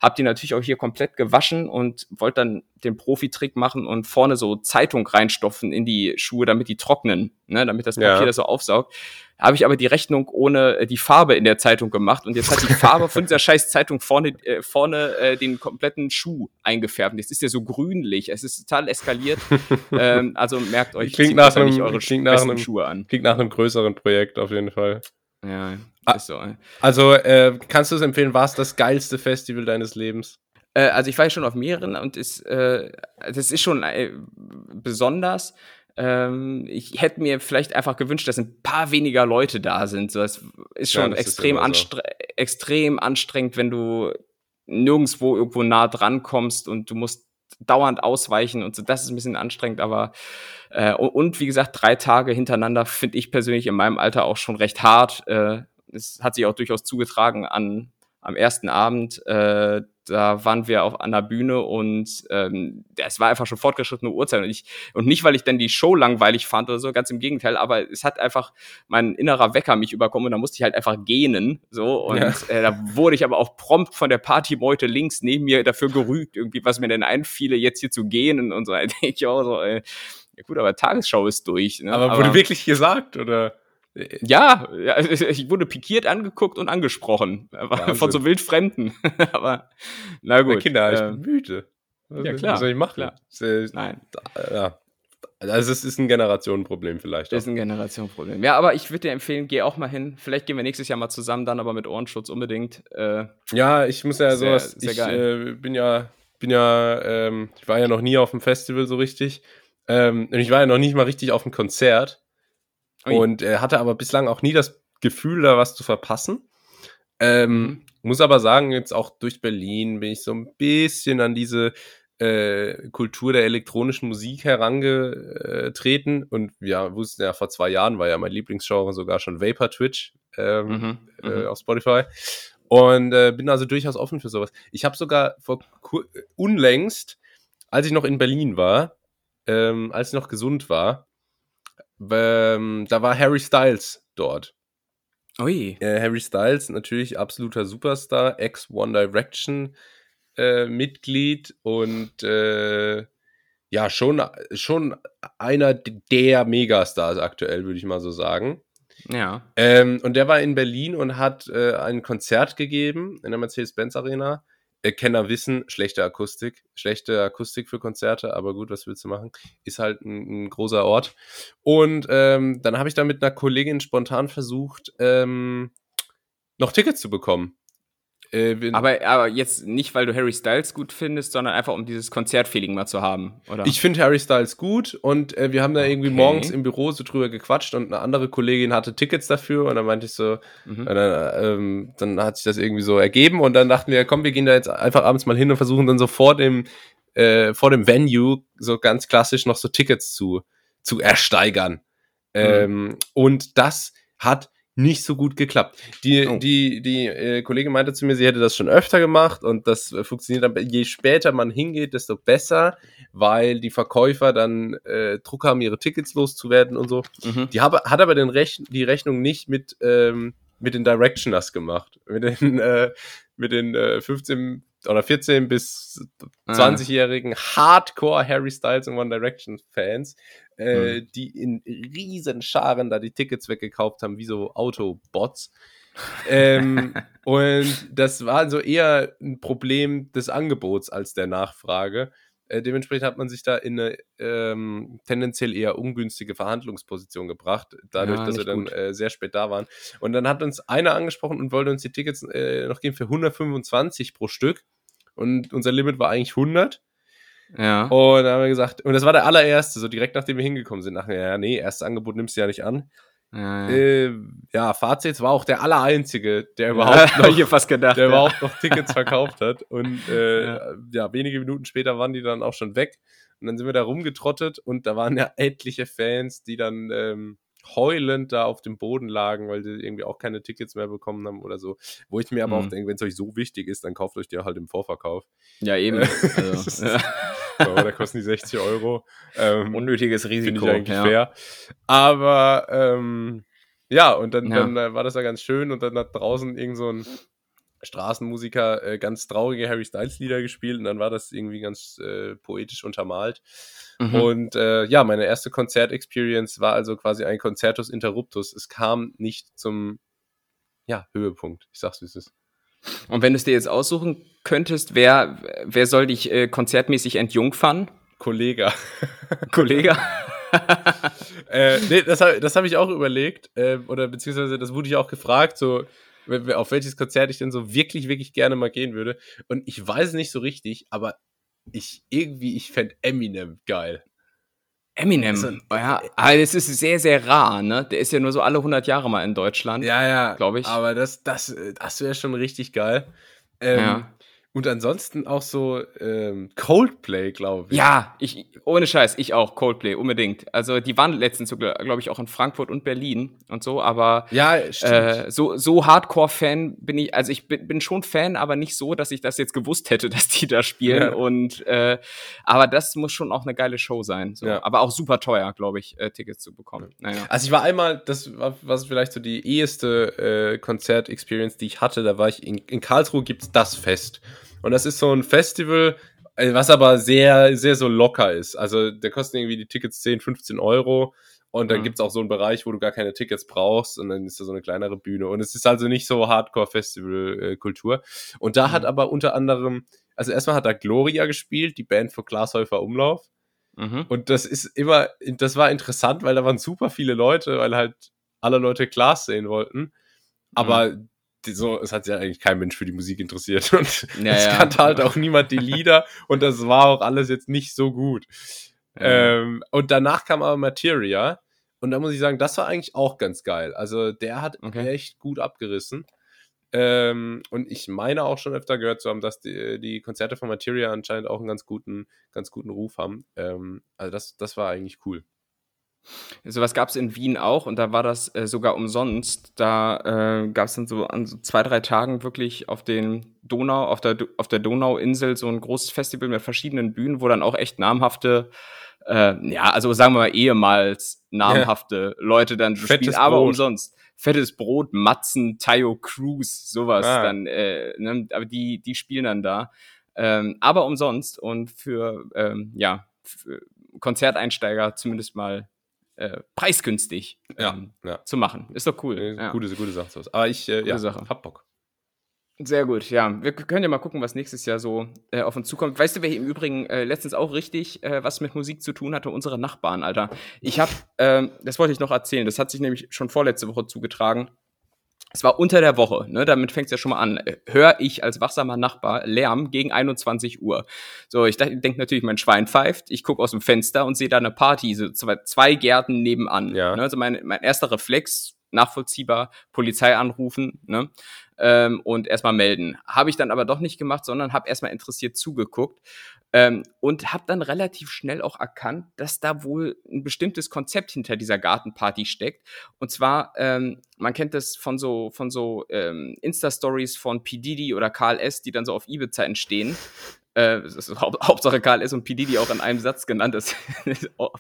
habe die natürlich auch hier komplett gewaschen und wollte dann den Profi-Trick machen und vorne so Zeitung reinstopfen in die Schuhe, damit die trocknen, ne, damit das Papier ja. das so aufsaugt. Habe ich aber die Rechnung ohne äh, die Farbe in der Zeitung gemacht und jetzt hat die Farbe von dieser scheiß Zeitung vorne, äh, vorne äh, den kompletten Schuh eingefärbt. Jetzt ist der so grünlich, es ist total eskaliert. ähm, also merkt euch, klingt nach einem, eure klingt nach einem, Schuhe an. Klingt nach einem größeren Projekt auf jeden Fall. Ja, ist so. Also, äh, kannst du es empfehlen, war es das geilste Festival deines Lebens? Äh, also, ich war ja schon auf mehreren und ist, äh, das ist schon äh, besonders. Ähm, ich hätte mir vielleicht einfach gewünscht, dass ein paar weniger Leute da sind. So, das ist schon ja, das extrem, ist anstre so. extrem anstrengend, wenn du nirgendwo irgendwo nah dran kommst und du musst dauernd ausweichen und so. Das ist ein bisschen anstrengend, aber äh, und, wie gesagt, drei Tage hintereinander finde ich persönlich in meinem Alter auch schon recht hart. Äh, es hat sich auch durchaus zugetragen an am ersten Abend. Äh, da waren wir auf einer Bühne und ähm, es war einfach schon fortgeschrittene Uhrzeit und ich und nicht weil ich dann die Show langweilig fand oder so ganz im Gegenteil aber es hat einfach mein innerer Wecker mich überkommen und da musste ich halt einfach gähnen so und ja. äh, da wurde ich aber auch prompt von der Partymeute links neben mir dafür gerügt irgendwie was mir denn einfiele jetzt hier zu gehen und so da denke ich auch so ey, ja gut, aber Tagesschau ist durch. Ne? Aber, aber wurde wirklich gesagt, oder? Ja, ich wurde pikiert angeguckt und angesprochen. Wahnsinn. Von so wildfremden. aber na gut. Ja, Kinder, ich bin müde. Was, ja, klar. Was soll ich machen? Klar. Nein. Ja. Also es ist ein Generationenproblem vielleicht. Das ist ein Generationenproblem. Ja, aber ich würde dir empfehlen, geh auch mal hin. Vielleicht gehen wir nächstes Jahr mal zusammen, dann aber mit Ohrenschutz unbedingt. Äh, ja, ich muss ja sowas. Sehr ich äh, bin ja, bin ja, ähm, ich war ja noch nie auf dem Festival so richtig. Ähm, und ich war ja noch nicht mal richtig auf dem Konzert. Ui. Und äh, hatte aber bislang auch nie das Gefühl, da was zu verpassen. Ähm, mhm. Muss aber sagen, jetzt auch durch Berlin bin ich so ein bisschen an diese äh, Kultur der elektronischen Musik herangetreten. Und ja, wussten ja, vor zwei Jahren war ja mein Lieblingsgenre sogar schon Vapor Twitch ähm, mhm, äh, mhm. auf Spotify. Und äh, bin also durchaus offen für sowas. Ich habe sogar vor unlängst, als ich noch in Berlin war, ähm, als ich noch gesund war, ähm, da war Harry Styles dort. Ui. Äh, Harry Styles, natürlich absoluter Superstar, ex-One Direction äh, Mitglied und äh, ja, schon, schon einer der Megastars aktuell, würde ich mal so sagen. Ja. Ähm, und der war in Berlin und hat äh, ein Konzert gegeben in der Mercedes-Benz Arena Kenner wissen, schlechte Akustik, schlechte Akustik für Konzerte, aber gut, was willst du machen? Ist halt ein, ein großer Ort. Und ähm, dann habe ich da mit einer Kollegin spontan versucht, ähm, noch Tickets zu bekommen. Äh, aber, aber jetzt nicht, weil du Harry Styles gut findest, sondern einfach, um dieses Konzertfeeling mal zu haben, oder? Ich finde Harry Styles gut und äh, wir haben da okay. irgendwie morgens im Büro so drüber gequatscht und eine andere Kollegin hatte Tickets dafür und dann meinte ich so, mhm. dann, ähm, dann hat sich das irgendwie so ergeben und dann dachten wir, komm, wir gehen da jetzt einfach abends mal hin und versuchen dann so vor dem, äh, vor dem Venue so ganz klassisch noch so Tickets zu, zu ersteigern. Mhm. Ähm, und das hat nicht so gut geklappt. Die, oh. die, die äh, Kollegin meinte zu mir, sie hätte das schon öfter gemacht und das äh, funktioniert dann, je später man hingeht, desto besser, weil die Verkäufer dann äh, Druck haben, ihre Tickets loszuwerden und so. Mhm. Die hab, hat aber den Rech die Rechnung nicht mit, ähm, mit den Directioners gemacht. Mit den, äh, mit den äh, 15 oder 14 bis 20-jährigen ah. Hardcore Harry Styles und One Direction Fans, äh, hm. die in riesen Scharen da die Tickets weggekauft haben, wie so Autobots. ähm, und das war so eher ein Problem des Angebots als der Nachfrage. Äh, dementsprechend hat man sich da in eine ähm, tendenziell eher ungünstige Verhandlungsposition gebracht, dadurch, ja, dass wir dann äh, sehr spät da waren. Und dann hat uns einer angesprochen und wollte uns die Tickets äh, noch geben für 125 pro Stück. Und unser Limit war eigentlich 100. Ja. Und dann haben wir gesagt, und das war der allererste, so direkt nachdem wir hingekommen sind. Nachher, ja, nee, erstes Angebot nimmst du ja nicht an. Ja, Äh, ja, Fazit, war auch der allereinzige, der überhaupt Hab noch, fast gedacht. der ja. überhaupt noch Tickets verkauft hat. Und äh, Ja. ja. wenige Minuten später waren die dann auch schon weg. Und dann sind wir da rumgetrottet und da waren ja etliche Fans, die dann ähm, heulend da auf dem Boden lagen, weil sie irgendwie auch keine Tickets mehr bekommen haben oder so. Wo ich mir aber auch Mhm. denke, wenn es euch so wichtig ist, dann kauft euch die halt im Vorverkauf. Ja, eben. Also, Aber da kosten die 60 Euro. Ähm, Unnötiges Finde Risiko. ich eigentlich ja. fair. Aber ähm, ja, und dann, Ja. dann äh, war das ja ganz schön und dann hat draußen irgend so ein Straßenmusiker äh, ganz traurige Harry Styles Lieder gespielt und dann war das irgendwie ganz äh, poetisch untermalt. Mhm. Und äh, ja, meine erste Konzertexperience war also quasi ein Concertus Interruptus. Es kam nicht zum ja, Höhepunkt. Ich sag's, wie es ist. Und wenn du es dir jetzt aussuchen könntest, wer, wer soll dich äh, konzertmäßig entjungfern? Kollege. Kollege? äh, nee, das habe das hab ich auch überlegt. Äh, oder beziehungsweise das wurde ich auch gefragt, so auf welches Konzert ich denn so wirklich, wirklich gerne mal gehen würde. Und ich weiß nicht so richtig, aber ich irgendwie, ich fände Eminem geil. Eminem. Also, ja, aber das ist sehr, sehr rar, ne? Der ist ja nur so alle 100 Jahre mal in Deutschland. Ja, ja. Glaub ich. Aber das, das, äh, das wäre schon richtig geil. Ähm, Ja. Und ansonsten auch so ähm, Coldplay, glaube ich. Ja, ich, ohne Scheiß, ich auch, Coldplay, unbedingt. Also, die waren letztens glaube ich, auch in Frankfurt und Berlin und so, aber Ja, stimmt. äh, so, so Hardcore-Fan bin ich, also ich bin, bin schon Fan, aber nicht so, dass ich das jetzt gewusst hätte, dass die da spielen. Ja. Und äh, aber das muss schon auch eine geile Show sein. So. Ja. Aber auch super teuer, glaube ich, äh, Tickets zu bekommen. Naja. Also ich war einmal, das war was vielleicht so die eheste äh, Konzert-Experience, die ich hatte. Da war ich in, in Karlsruhe gibt's das Fest. Und das ist so ein Festival, äh, was aber sehr, sehr so locker ist. Also da kosten irgendwie die Tickets 10, 15 Euro. Und dann Mhm. gibt's auch so einen Bereich, wo du gar keine Tickets brauchst. Und dann ist da so eine kleinere Bühne. Und es ist also nicht so Hardcore-Festival-Kultur. Und da hat Mhm. aber unter anderem, also erstmal hat da Gloria gespielt, die Band für Glashäufer Umlauf. Mhm. Und das ist immer, das war interessant, weil da waren super viele Leute, weil halt alle Leute Glas sehen wollten. Aber Mhm. So, es hat sich eigentlich kein Mensch für die Musik interessiert. Und Ja, es kannte halt auch niemand die Lieder und das war auch alles jetzt nicht so gut. Ja. Ähm, und danach kam aber Materia. Und da muss ich sagen, das war eigentlich auch ganz geil. Also der hat Okay. echt gut abgerissen. Ähm, und ich meine auch schon öfter gehört zu haben, dass die, die Konzerte von Materia anscheinend auch einen ganz guten, ganz guten Ruf haben. Ähm, also das, das war eigentlich cool. Sowas gab es in Wien auch und da war das äh, sogar umsonst. Da äh, gab es dann so an so zwei, drei Tagen wirklich auf den Donau, auf der, auf der Donauinsel so ein großes Festival mit verschiedenen Bühnen, wo dann auch echt namhafte, äh, ja, also sagen wir mal ehemals namhafte Leute dann Fettes spielen, aber Brot. umsonst. Fettes Brot, Matzen, Tayo Cruz, sowas Ah. dann, äh, ne, aber die, die spielen dann da. Ähm, aber umsonst und für, ähm, ja, für Konzerteinsteiger zumindest mal äh, preisgünstig Ja, ähm, ja. zu machen. Ist doch cool. Ja. Gute, gute Sache. Aber ich äh, ja, Sache. hab Bock. Sehr gut, ja. Wir können ja mal gucken, was nächstes Jahr so äh, auf uns zukommt. Weißt du, wer hier im Übrigen äh, letztens auch richtig äh, was mit Musik zu tun hatte? Unsere Nachbarn, Alter. Ich habe, ähm, das wollte ich noch erzählen, das hat sich nämlich schon vorletzte Woche zugetragen. Es war unter der Woche, ne? damit fängt es ja schon mal an. Höre ich als wachsamer Nachbar Lärm gegen 21 Uhr. So, ich denke natürlich, mein Schwein pfeift. Ich gucke aus dem Fenster und sehe da eine Party, so zwei, zwei Gärten nebenan. Ja. Ne? Also mein, mein erster Reflex, nachvollziehbar, Polizei anrufen ne? ähm, und erstmal melden. Habe ich dann aber doch nicht gemacht, sondern habe erstmal interessiert zugeguckt ähm, und habe dann relativ schnell auch erkannt, dass da wohl ein bestimmtes Konzept hinter dieser Gartenparty steckt. Und zwar, ähm, man kennt das von so, von so ähm, Insta-Stories von P. Oder Karl S., die dann so auf Ibiza entstehen. Äh, Haupt, Hauptsache Karl S. und P. Auch in einem Satz genannt, das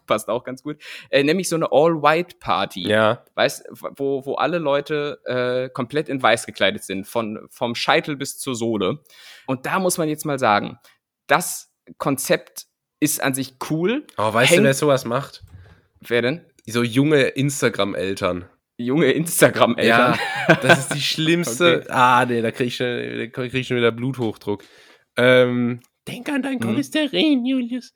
passt auch ganz gut. Äh, nämlich so eine All-White-Party. Ja. Weißt, wo, wo alle Leute äh, komplett in weiß gekleidet sind, von, vom Scheitel bis zur Sohle. Und da muss man jetzt mal sagen, das Konzept ist an sich cool. Aber weißt Hängt- du, wer sowas macht? Wer denn? So junge Instagram-Eltern. Junge Instagram-Eltern. Ja, das ist die schlimmste. Okay. Ah, nee, da krieg ich, schon, da krieg ich schon wieder Bluthochdruck. Ähm, denk an dein Mhm. Cholesterin, Julius.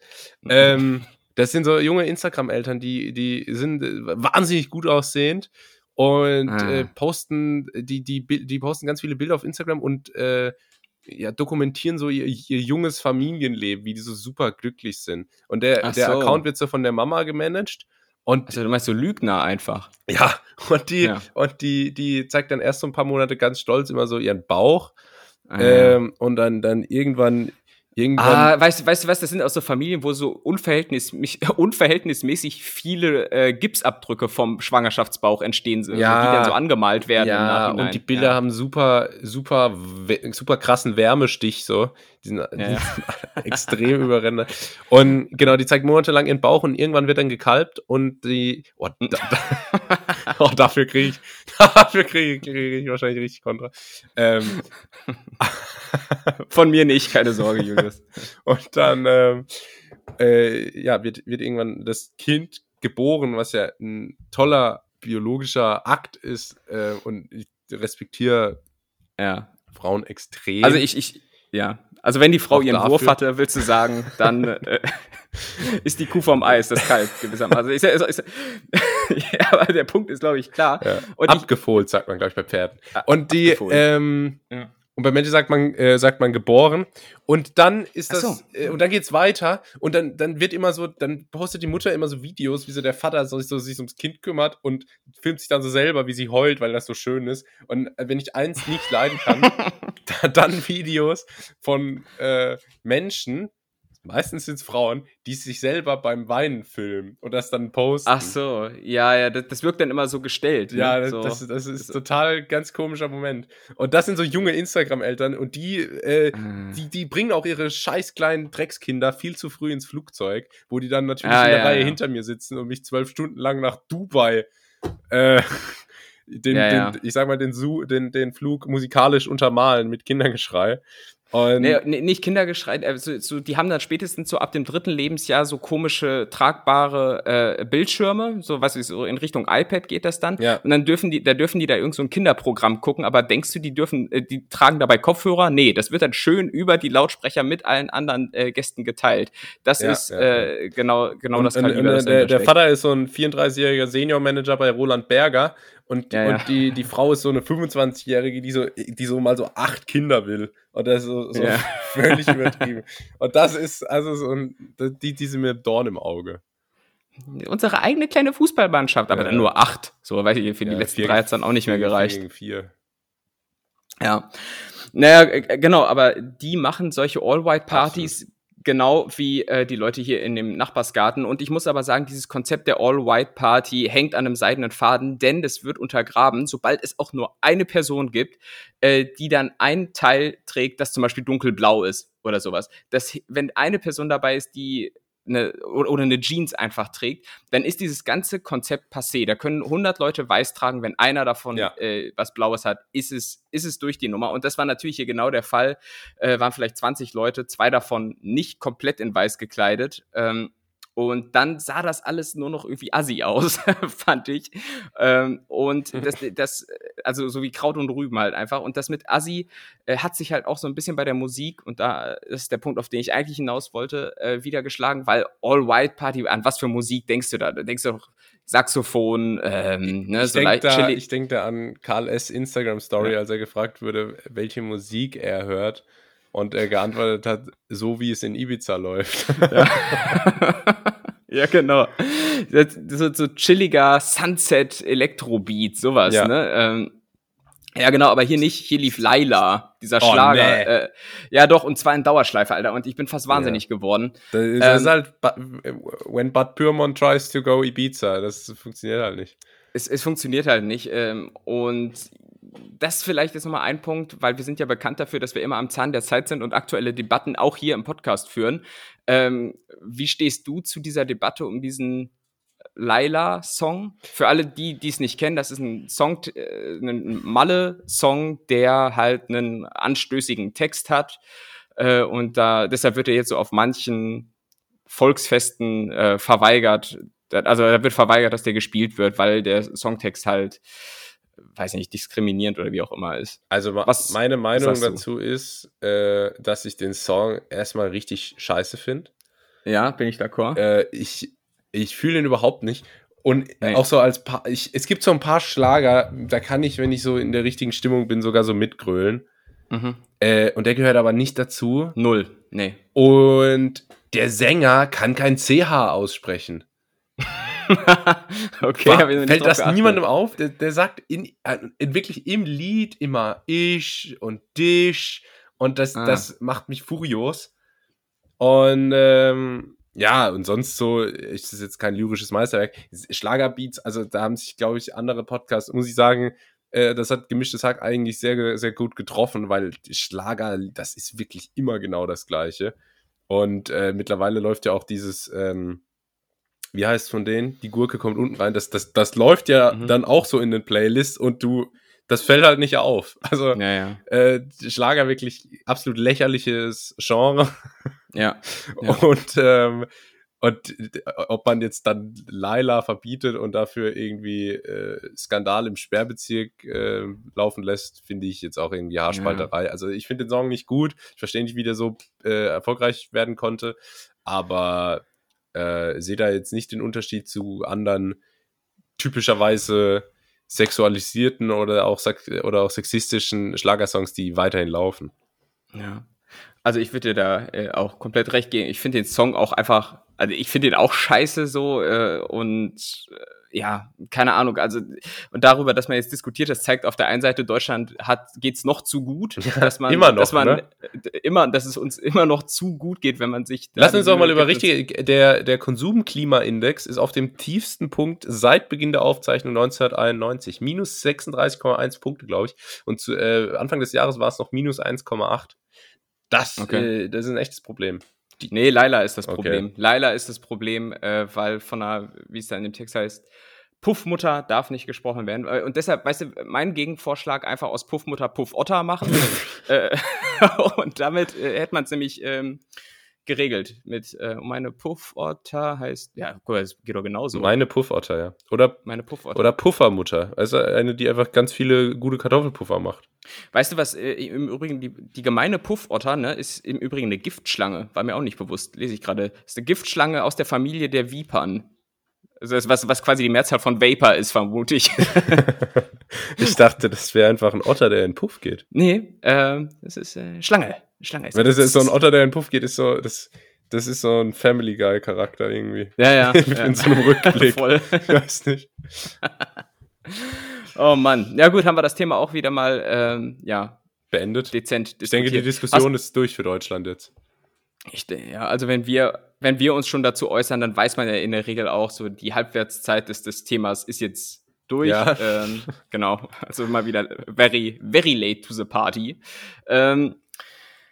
Ähm, das sind so junge Instagram-Eltern, die, die sind äh, wahnsinnig gut aussehend und Ah. äh, posten, die, die, die posten ganz viele Bilder auf Instagram und äh, ja, dokumentieren so ihr, ihr junges Familienleben, wie die so super glücklich sind. Und der, Ach der so. Account wird so von der Mama gemanagt. Und Also du meinst so Lügner einfach. ja, und die, Ja. und die, die zeigt dann erst so ein paar Monate ganz stolz immer so ihren Bauch. Ah, Ähm, und dann, dann irgendwann, irgendwann. Ah, weißt, du- weißt du was, das sind auch so Familien, wo so unverhältnismäßig, unverhältnismäßig viele äh, Gipsabdrücke vom Schwangerschaftsbauch entstehen, Ja. die dann so angemalt werden ja, und die Bilder ja. haben super, super, super krassen Wärmestich so. Die sind, Ja, ja. extrem überrendert. Und genau, die zeigt monatelang ihren Bauch und irgendwann wird dann gekalbt und die. Oh, da, oh dafür kriege ich, dafür kriege ich, krieg ich wahrscheinlich richtig Kontra. Ähm, Von mir nicht, keine Sorge, Julius. und dann ähm, äh, ja, wird, wird irgendwann das Kind geboren, was ja ein toller biologischer Akt ist. Äh, und ich respektiere ja. Frauen extrem. Also ich, ich, ja. Also wenn die Frau Auch ihren dafür. Wurf hatte, willst du sagen, dann äh, ist die Kuh vom Eis, das Kalb gewissermaßen. Ist, ja- ist, ist, ja, aber der Punkt ist, glaube ich, klar. Ja. Und ich, Abgefohlt, sagt man, glaube ich, bei Pferden. Ah, Und die, abgefohlt. ähm, Ja. und bei Menschen sagt man, äh, sagt man geboren. Und dann ist das, so. äh, und dann geht's weiter. Und dann, dann wird immer so, dann postet die Mutter immer so Videos, wie so der Vater so, so sich ums Kind kümmert und filmt sich dann so selber, wie sie heult, weil das so schön ist. Und äh, wenn ich eins nicht leiden kann, da- dann Videos von äh, Menschen, meistens sind es Frauen, die sich selber beim Weinen filmen und das dann posten. ach so, ja, ja, das, das wirkt dann immer so gestellt. ne? Ja, das, so. das, das ist total ganz komischer Moment. Und das sind so junge Instagram-Eltern und die, äh, Ah. die, die bringen auch ihre scheiß kleinen Dreckskinder viel zu früh ins Flugzeug, wo die dann natürlich Ah, in der ja, Reihe ja. hinter mir sitzen und mich zwölf Stunden lang nach Dubai, äh, den, Ja, ja. den, ich sag mal, den, Su den, den Flug musikalisch untermalen mit Kindergeschrei. Und Nee, nee, nicht Kindergeschrei, also, so, die haben dann spätestens so ab dem dritten Lebensjahr so komische tragbare äh, Bildschirme, so was so in Richtung iPad geht das dann. Ja. Und dann dürfen die, da dürfen die da irgend so ein Kinderprogramm gucken, aber denkst du, die dürfen, äh, die tragen dabei Kopfhörer? Nee, das wird dann schön über die Lautsprecher mit allen anderen äh, Gästen geteilt. Das Ja, ist ja, äh, genau, genau und, das und, Kaliber, und, das der, der. Vater ist so ein 34-jähriger Senior-Manager bei Roland Berger und, Ja, ja. und die, die Frau ist so eine 25-jährige, die so, die so mal so acht Kinder will. Und das ist so, so Ja. völlig übertrieben. Und das ist also so ein, die, die sind mir Dorn im Auge. Unsere eigene kleine Fußballmannschaft, aber dann nur acht. So, weil für die letzten vier- drei hat's dann auch nicht mehr Vier gereicht. Gegen vier. Ja. Naja, genau, aber die machen solche All-White-Partys genau wie äh, die Leute hier in dem Nachbarsgarten. Und ich muss aber sagen, dieses Konzept der All-White-Party hängt an einem seidenen Faden, denn das wird untergraben, sobald es auch nur eine Person gibt, äh, die dann ein Teil trägt, das zum Beispiel dunkelblau ist oder sowas. Das, wenn eine Person dabei ist, die eine, oder eine Jeans einfach trägt, dann ist dieses ganze Konzept passé. Da können 100 Leute weiß tragen, wenn einer davon Ja. äh, was Blaues hat, ist es, ist es durch die Nummer. Und das war natürlich hier genau der Fall. Äh, waren vielleicht 20 Leute, zwei davon nicht komplett in weiß gekleidet. Ähm, und dann sah das alles nur noch irgendwie assi aus, fand ich. Ähm, und das, das, also so wie Kraut und Rüben halt einfach. Und das mit Assi äh, hat sich halt auch so ein bisschen bei der Musik, und da ist der Punkt, auf den ich eigentlich hinaus wollte, äh, wieder geschlagen, weil All-White-Party, an was für Musik denkst du da? Da denkst du doch Saxophon, ähm, ne, Ich so denke leicht da, ich denk da an Karl S. Instagram-Story, Ja. als er gefragt wurde, welche Musik er hört. Und er geantwortet hat, so wie es in Ibiza läuft. ja, genau. Das, so, so chilliger Sunset-Elektrobeat, sowas, Ja. ne? Ähm, ja, genau, aber hier nicht. Hier lief Laila, dieser Oh, Schlager. nee. Äh, ja, doch, und zwar in Dauerschleife, Alter. Und ich bin fast wahnsinnig geworden. Das ist, das ist Ähm, halt, when Bud Pyrmont tries to go Ibiza, das funktioniert halt nicht. Es, es funktioniert halt nicht. Ähm, und das vielleicht ist nochmal ein Punkt, weil wir sind ja bekannt dafür, dass wir immer am Zahn der Zeit sind und aktuelle Debatten auch hier im Podcast führen. Ähm, wie stehst du zu dieser Debatte um diesen Laila-Song? Für alle, die es nicht kennen, das ist ein Song, äh, ein Malle-Song, der halt einen anstößigen Text hat. Äh, und da, deshalb wird er jetzt so auf manchen Volksfesten äh, verweigert. Also da wird verweigert, dass der gespielt wird, weil der Songtext halt, weiß nicht, diskriminierend oder wie auch immer ist. Also Was meine Meinung du? dazu ist, äh, dass ich den Song erstmal richtig scheiße finde. Ja, bin ich d'accord. Äh, ich ich fühle ihn überhaupt nicht. Und Nee. auch so als paar, ich, es gibt so ein paar Schlager, da kann ich, wenn ich so in der richtigen Stimmung bin, sogar so mitgrölen. Mhm. Äh, und der gehört aber nicht dazu. Null, nee. Und der Sänger kann kein CH aussprechen. okay, War, fällt das geachtet. niemandem auf? Der, der sagt in, äh, in, wirklich im Lied immer ich und dich und das, ah. das macht mich furios. Und ähm, ja, und sonst so, ist das jetzt kein lyrisches Meisterwerk. Schlagerbeats, also da haben sich, glaube ich, andere Podcasts, muss ich sagen, äh, das hat gemischtes Hack eigentlich sehr, sehr gut getroffen, weil Schlager, das ist wirklich immer genau das Gleiche. Und äh, mittlerweile läuft ja auch dieses, ähm, wie heißt es von denen? Die Gurke kommt unten rein. Das, das, das läuft ja mhm. dann auch so in den Playlists und du, das fällt halt nicht auf. Also ja, ja. Äh, Schlager wirklich absolut lächerliches Genre. Ja. ja. Und, ähm, und ob man jetzt dann Laila verbietet und dafür irgendwie äh, Skandal im Sperrbezirk äh, laufen lässt, finde ich jetzt auch irgendwie Haarspalterei. Also ich finde den Song nicht gut. Ich verstehe nicht, wie der so äh, erfolgreich werden konnte. Aber äh, sehe da jetzt nicht den Unterschied zu anderen typischerweise sexualisierten oder auch, oder auch sexistischen Schlagersongs, die weiterhin laufen. Ja. Also ich würde dir da äh, auch komplett recht geben. Ich finde den Song auch einfach, also ich finde den auch scheiße so äh, und äh, ja, keine Ahnung, also und darüber, dass man jetzt diskutiert, das zeigt auf der einen Seite, Deutschland hat geht's noch zu gut, dass man immer noch, dass man ne? immer, dass es uns immer noch zu gut geht, wenn man sich Lass uns doch mal über richtig der der Konsumklimaindex ist auf dem tiefsten Punkt seit Beginn der Aufzeichnung 1991, minus 36,1 Punkte, glaube ich, und zu äh, Anfang des Jahres war es noch minus 1,8. Das, okay. äh, das ist ein echtes Problem. Die, nee, Laila ist das Problem. Okay. Laila ist das Problem, äh, weil von einer, wie es da in dem Text heißt, Puffmutter darf nicht gesprochen werden. Äh, und deshalb, weißt du, mein Gegenvorschlag einfach aus Puffmutter Puffotter machen. äh, und damit äh, hätte man es nämlich ähm, geregelt. Mit äh, meine Puffotter heißt, ja, guck mal, das geht doch genauso. Meine Puffotter, ja. Oder meine Puffotter. Oder Puffermutter. Also eine, die einfach ganz viele gute Kartoffelpuffer macht. Weißt du was, äh, im Übrigen, die, die gemeine Puffotter, ne, ist im Übrigen eine Giftschlange. War mir auch nicht bewusst, lese ich gerade. Ist eine Giftschlange aus der Familie der Vipern. Also das, was, was quasi die Mehrzahl von Vapor ist, vermute ich. ich dachte, das wäre einfach ein Otter, der in Puff geht. Nee, äh, das ist äh, Schlange. Schlange ist Weil das ist so ein Otter, der in Puff geht, ist so, das, das ist so ein Family Guy Charakter irgendwie. Ja, ja. in ja. so einem Rückblick. Voll. Ich weiß nicht. oh Mann. Ja gut, haben wir das Thema auch wieder mal, ähm, ja. Beendet. Dezent Ich denke, die Diskussion Hast, ist durch für Deutschland jetzt. Ich, ja, also wenn wir, wenn wir uns schon dazu äußern, dann weiß man ja in der Regel auch, so die Halbwertszeit des, des Themas ist jetzt durch. Ja. Ähm, genau. Also mal wieder very, very late to the party. Ähm,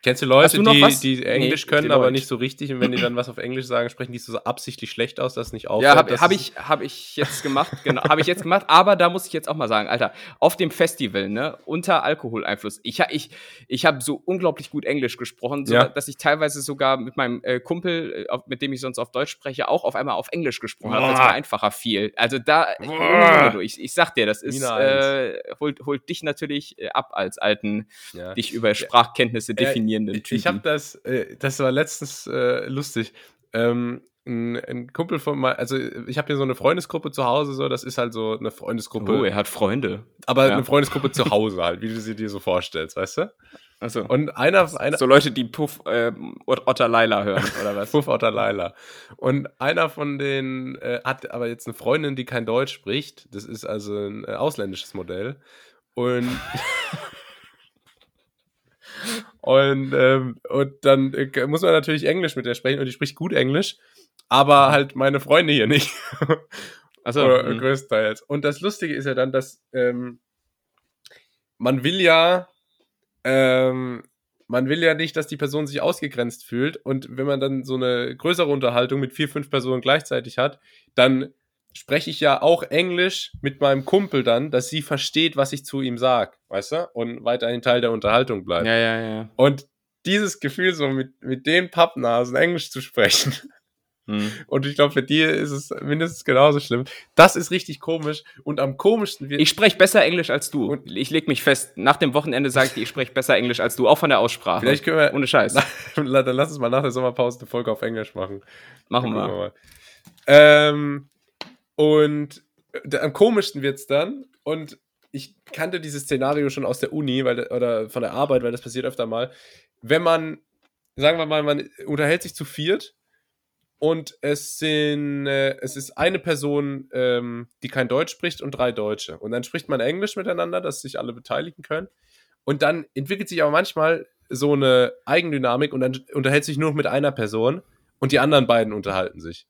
Kennst du Leute, du die, die Englisch nee, können, aber nicht so richtig und wenn die dann was auf Englisch sagen, sprechen die so absichtlich schlecht aus, dass es nicht auffällt? Ja, habe hab ich, hab ich jetzt gemacht, genau, habe ich jetzt gemacht, aber da muss ich jetzt auch mal sagen, Alter, auf dem Festival, ne, unter Alkoholeinfluss, ich, ich, ich habe so unglaublich gut Englisch gesprochen, so, ja. dass ich teilweise sogar mit meinem äh, Kumpel, äh, mit dem ich sonst auf Deutsch spreche, auch auf einmal auf Englisch gesprochen habe, weil es mir einfacher fiel. Also da, ich, ich sag dir, das ist, äh, holt, holt dich natürlich äh, ab als alten, ja. dich über Sprachkenntnisse definieren faszinierenden Typen. Ich habe das, äh, das war letztens äh, lustig. Ähm, ein, ein, Kumpel von mal, also ich habe hier so eine Freundesgruppe zu Hause, so, das ist halt so eine Freundesgruppe. Oh, er hat Freunde. Aber ja. eine Freundesgruppe zu Hause halt, wie du sie dir so vorstellst, weißt du? Achso. Und einer, einer. So Leute, die Puff äh, Otter Laila hören, oder was? Puff Otter Laila. Und einer von denen äh, hat aber jetzt eine Freundin, die kein Deutsch spricht. Das ist also ein äh, ausländisches Modell. Und Und, ähm, und dann äh, muss man natürlich Englisch mit der sprechen und die spricht gut Englisch, aber halt meine Freunde hier nicht. Also größtenteils. Und das Lustige ist ja dann, dass ähm, man will ja ähm, man will ja nicht, dass die Person sich ausgegrenzt fühlt. Und wenn man dann so eine größere Unterhaltung mit vier, fünf Personen gleichzeitig hat, dann spreche ich ja auch Englisch mit meinem Kumpel dann, dass sie versteht, was ich zu ihm sage, weißt du? Und weiterhin Teil der Unterhaltung bleibt. Ja, ja, ja. Und dieses Gefühl, so mit, mit den Pappnasen Englisch zu sprechen. Hm. Und ich glaube, für dir ist es mindestens genauso schlimm. Das ist richtig komisch. Und am komischsten wird. Ich spreche besser Englisch als du. Und ich leg mich fest. Nach dem Wochenende sage ich ich spreche besser Englisch als du, auch von der Aussprache. Vielleicht können wir. Ohne Scheiß. dann lass uns mal nach der Sommerpause eine Folge auf Englisch machen. Machen wir. wir mal. Ähm, und äh, am komischsten wird es dann. Und ich kannte dieses Szenario schon aus der Uni weil, oder von der Arbeit, weil das passiert öfter mal. Wenn man, sagen wir mal, man unterhält sich zu viert und es sind, äh, es ist eine Person, ähm, die kein Deutsch spricht und drei Deutsche. Und dann spricht man Englisch miteinander, dass sich alle beteiligen können. Und dann entwickelt sich aber manchmal so eine Eigendynamik und dann unterhält sich nur noch mit einer Person und die anderen beiden unterhalten sich.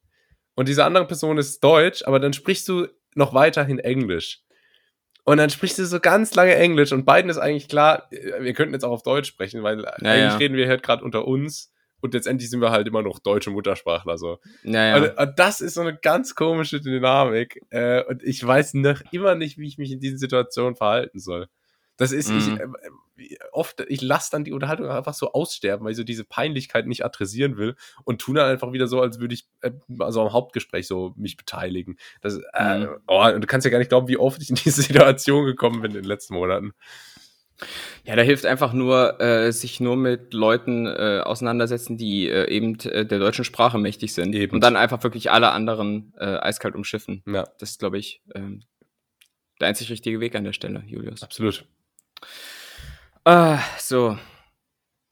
Und diese andere Person ist Deutsch, aber dann sprichst du noch weiterhin Englisch. Und dann sprichst du so ganz lange Englisch und beiden ist eigentlich klar, äh, wir könnten jetzt auch auf Deutsch sprechen, weil ja, eigentlich ja. reden wir halt gerade unter uns und letztendlich sind wir halt immer noch deutsche Muttersprachler so. Ja, ja. Und, und, das ist so eine ganz komische Dynamik äh, und ich weiß noch immer nicht, wie ich mich in diesen Situationen verhalten soll. Das ist, mhm. ich, äh, oft, ich lasse dann die Unterhaltung einfach so aussterben, weil ich so diese Peinlichkeit nicht adressieren will und tue dann einfach wieder so, als würde ich äh, also am Hauptgespräch so mich beteiligen. Das, äh, mhm. oh, und du kannst ja gar nicht glauben, wie oft ich in diese Situation gekommen bin in den letzten Monaten. Ja, da hilft einfach nur, äh, sich nur mit Leuten äh, auseinandersetzen, die äh, eben äh, der deutschen Sprache mächtig sind. Eben. Und dann einfach wirklich alle anderen äh, eiskalt umschiffen. Ja. Das ist, glaube ich, ähm, der einzig richtige Weg an der Stelle, Julius. Absolut. Ah, so.